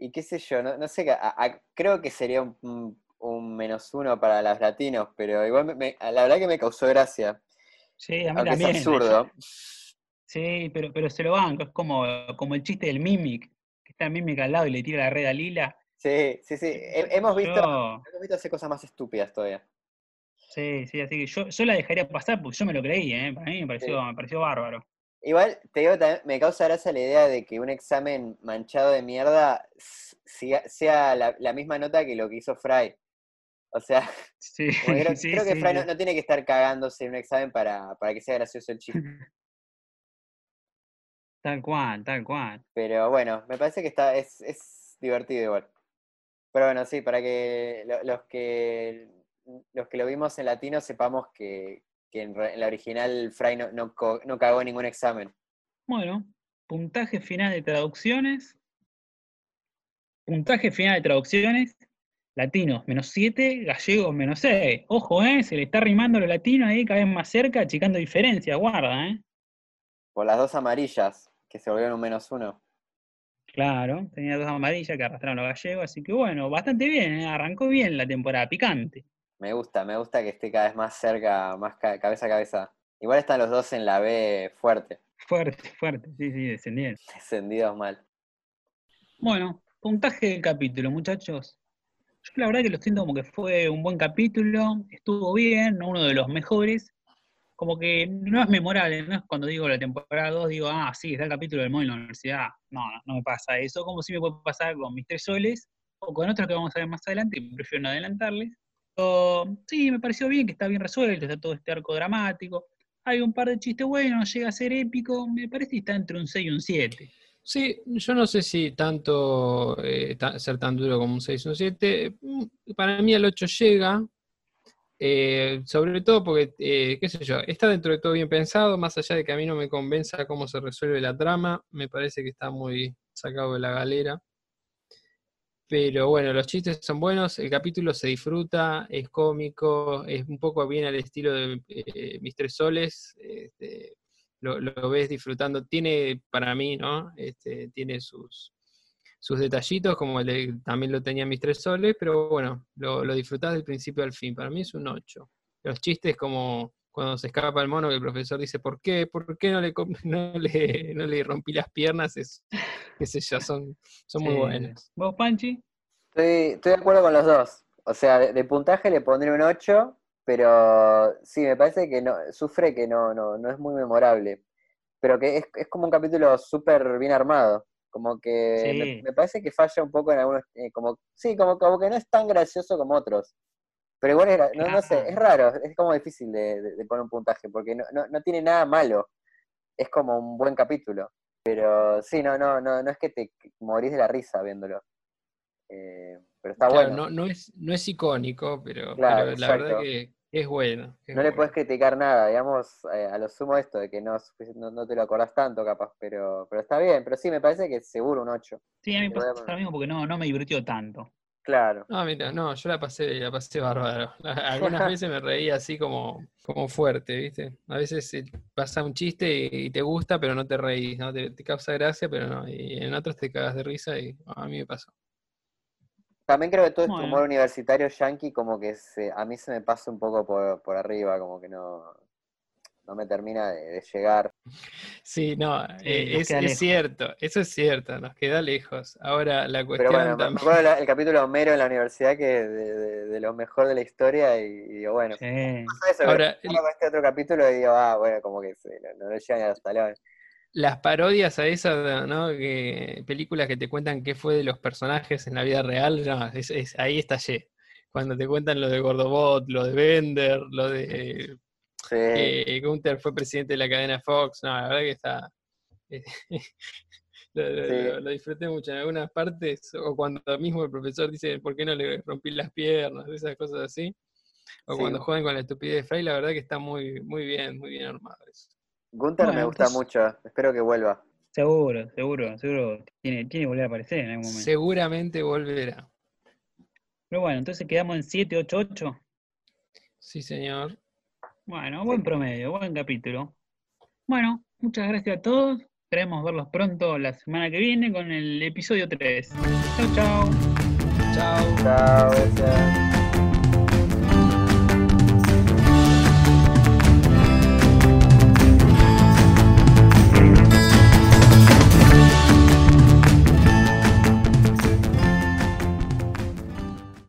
B: y qué sé yo, no, no sé, a- a- creo que sería un, menos uno para los latinos, pero igual me- me- la verdad que me causó gracia,
A: Sí, a mí
B: aunque es
A: también.
B: absurdo.
A: Sí, pero, pero se lo banco, es como, como el chiste del Mimic, que está el Mimic al lado y le tira la red a Lila.
B: Sí, sí, sí, he- hemos visto,
A: Yo-
B: hemos visto hacer cosas más estúpidas todavía.
A: sí, sí, así que yo, yo la dejaría pasar porque yo me lo creí, ¿eh? Para mí me pareció, me pareció bárbaro.
B: Igual, te digo, también me causa gracia la idea de que un examen manchado de mierda sea, sea la, la misma nota que lo que hizo Fry. O sea,
A: Sí,
B: creo,
A: sí,
B: creo que Fry no, no tiene que estar cagándose en un examen para, para que sea gracioso el chiste.
A: Tal cual, tal cual.
B: Pero bueno, me parece que está, es, es divertido igual. Pero bueno, sí, para que lo- los que los que lo vimos en latino sepamos que, que en, la original Fry no, no, cagó ningún examen.
A: Bueno, puntaje final de traducciones. Puntaje final de traducciones. Latinos, menos 7, gallegos, menos 6. Ojo, ¿eh? Se le está rimando lo latino ahí cada vez más cerca, achicando diferencias, guarda, ¿eh?
B: Por las dos amarillas, que se volvieron un menos uno.
A: Claro, tenía dos amarillas que arrastraron los gallegos, así que bueno, bastante bien, ¿eh? arrancó bien la temporada, picante.
B: Me gusta, me gusta que esté cada vez más cerca, más ca- cabeza a cabeza. Igual están los dos en la B fuerte,
A: Fuerte, fuerte, sí, sí, descendiendo.
B: descendidos mal.
A: Bueno, puntaje del capítulo, muchachos. Yo la verdad que lo siento como que fue un buen capítulo, estuvo bien, no uno de los mejores. Como que no es memorable, no es cuando digo la temporada 2, digo, ah, sí, está el capítulo del modo en la universidad. No, no, me pasa eso, como si me puede pasar con mis tres soles o con otros que vamos a ver más adelante, prefiero no adelantarles. Pero, sí, me pareció bien, que está bien resuelto, está todo este arco dramático. Hay un par de chistes buenos, llega a ser épico, me parece que está entre un 6 y un 7.
C: Sí, yo no sé si tanto eh, ser tan duro como un 6 o un 7. mm, Para mí el 8 llega, eh, sobre todo porque, eh, qué sé yo, está dentro de todo bien pensado, más allá de que a mí no me convenza cómo se resuelve la trama, me parece que está muy sacado de la galera. Pero bueno, los chistes son buenos, el capítulo se disfruta, es cómico, es un poco bien al estilo de eh, Mis Tres Soles. este, lo, ves disfrutando. Tiene, para mí, ¿no? Este, tiene sus, sus detallitos, como el de- también lo tenía mis tres soles, pero bueno, lo, lo disfrutás del principio al fin. Para mí es un 8. Los chistes como cuando se escapa el mono, que el profesor dice, ¿por qué? ¿Por qué no le, no le, no le rompí las piernas? Es, qué sé yo, son, son muy
A: Sí.
C: buenos.
A: ¿Vos, Panchi?
B: Estoy, estoy de acuerdo con los dos. O sea, de, de puntaje le pondré un 8, pero sí, me parece que no, sufre que no, no, no es muy memorable. Pero que es, es como un capítulo súper bien armado. Como que me,
A: Sí.
B: me parece que falla un poco en algunos. eh, como, sí, como, como que no es tan gracioso como otros. Pero igual es, no, no sé, es raro, es como difícil de, de- de poner un puntaje, porque no, no, no tiene nada malo. Es como un buen capítulo. Pero sí, no, no, no, no es que te morís de la risa viéndolo. Eh, pero está
C: Claro,
B: bueno.
C: no, no, es, no es icónico, pero,
B: Claro,
C: pero la verdad que es bueno. es
B: No le
C: bueno.
B: puedes criticar nada, digamos, eh, a lo sumo esto de que no, es sufici- no, no te lo acordás tanto, capaz, pero, pero está bien, pero sí, me parece que seguro un 8.
A: Sí, a mí me pasa lo mismo porque no, no me divirtió tanto.
B: Claro.
C: No, mira, no, yo la pasé, la pasé bárbaro. Algunas veces me reía así como, como fuerte, ¿viste? A veces pasa un chiste y, y te gusta, pero no te reís, ¿no? Te, te causa gracia, pero no. Y en otros te cagas de risa y a mí me pasó.
B: También creo que todo este
A: Bueno.
B: humor universitario yankee como que se, a mí se me pasa un poco por, por arriba, como que no, no me termina de, de llegar.
C: Sí, no,
A: Sí,
C: eh, es, cierto, eso es cierto, nos queda lejos. Ahora la
B: Pero
C: cuestión
B: bueno, me- me
C: también-
B: acuerdo la- el capítulo de Homero en la universidad que es de, de- de lo mejor de la historia y, y digo, bueno,
A: Sí.
B: pasa eso,
C: Ahora,
B: pero este otro capítulo y digo, ah, bueno, como que se- no, no le llegan a los talones.
C: Las parodias a esas, ¿no? Que, películas que te cuentan qué fue de los personajes en la vida real, no, es- es- ahí estallé. Cuando te cuentan lo de Gordobot, lo de Bender, lo de
B: Sí.
C: Gunther fue presidente de la cadena Fox, no, la verdad que está... lo, lo-
B: Sí.
C: lo- lo disfruté mucho en algunas partes, o cuando mismo el profesor dice, ¿por qué no le rompí las piernas? Esas cosas así. O
B: Sí.
C: cuando juegan con la estupidez de Fry, la verdad que está muy, muy bien, muy bien armado eso.
B: Gunther me gusta
A: entonces-
B: mucho, espero que vuelva.
A: Seguro, seguro, seguro. Tiene, tiene que volver a aparecer en algún momento.
C: Seguramente volverá.
A: Pero bueno, entonces quedamos en 788.
C: Sí, señor.
A: Bueno, buen promedio, buen capítulo. Bueno, muchas gracias a todos. Esperemos verlos pronto la semana que viene con el episodio 3. Chau, chau.
C: Chao.
B: Chao, gracias.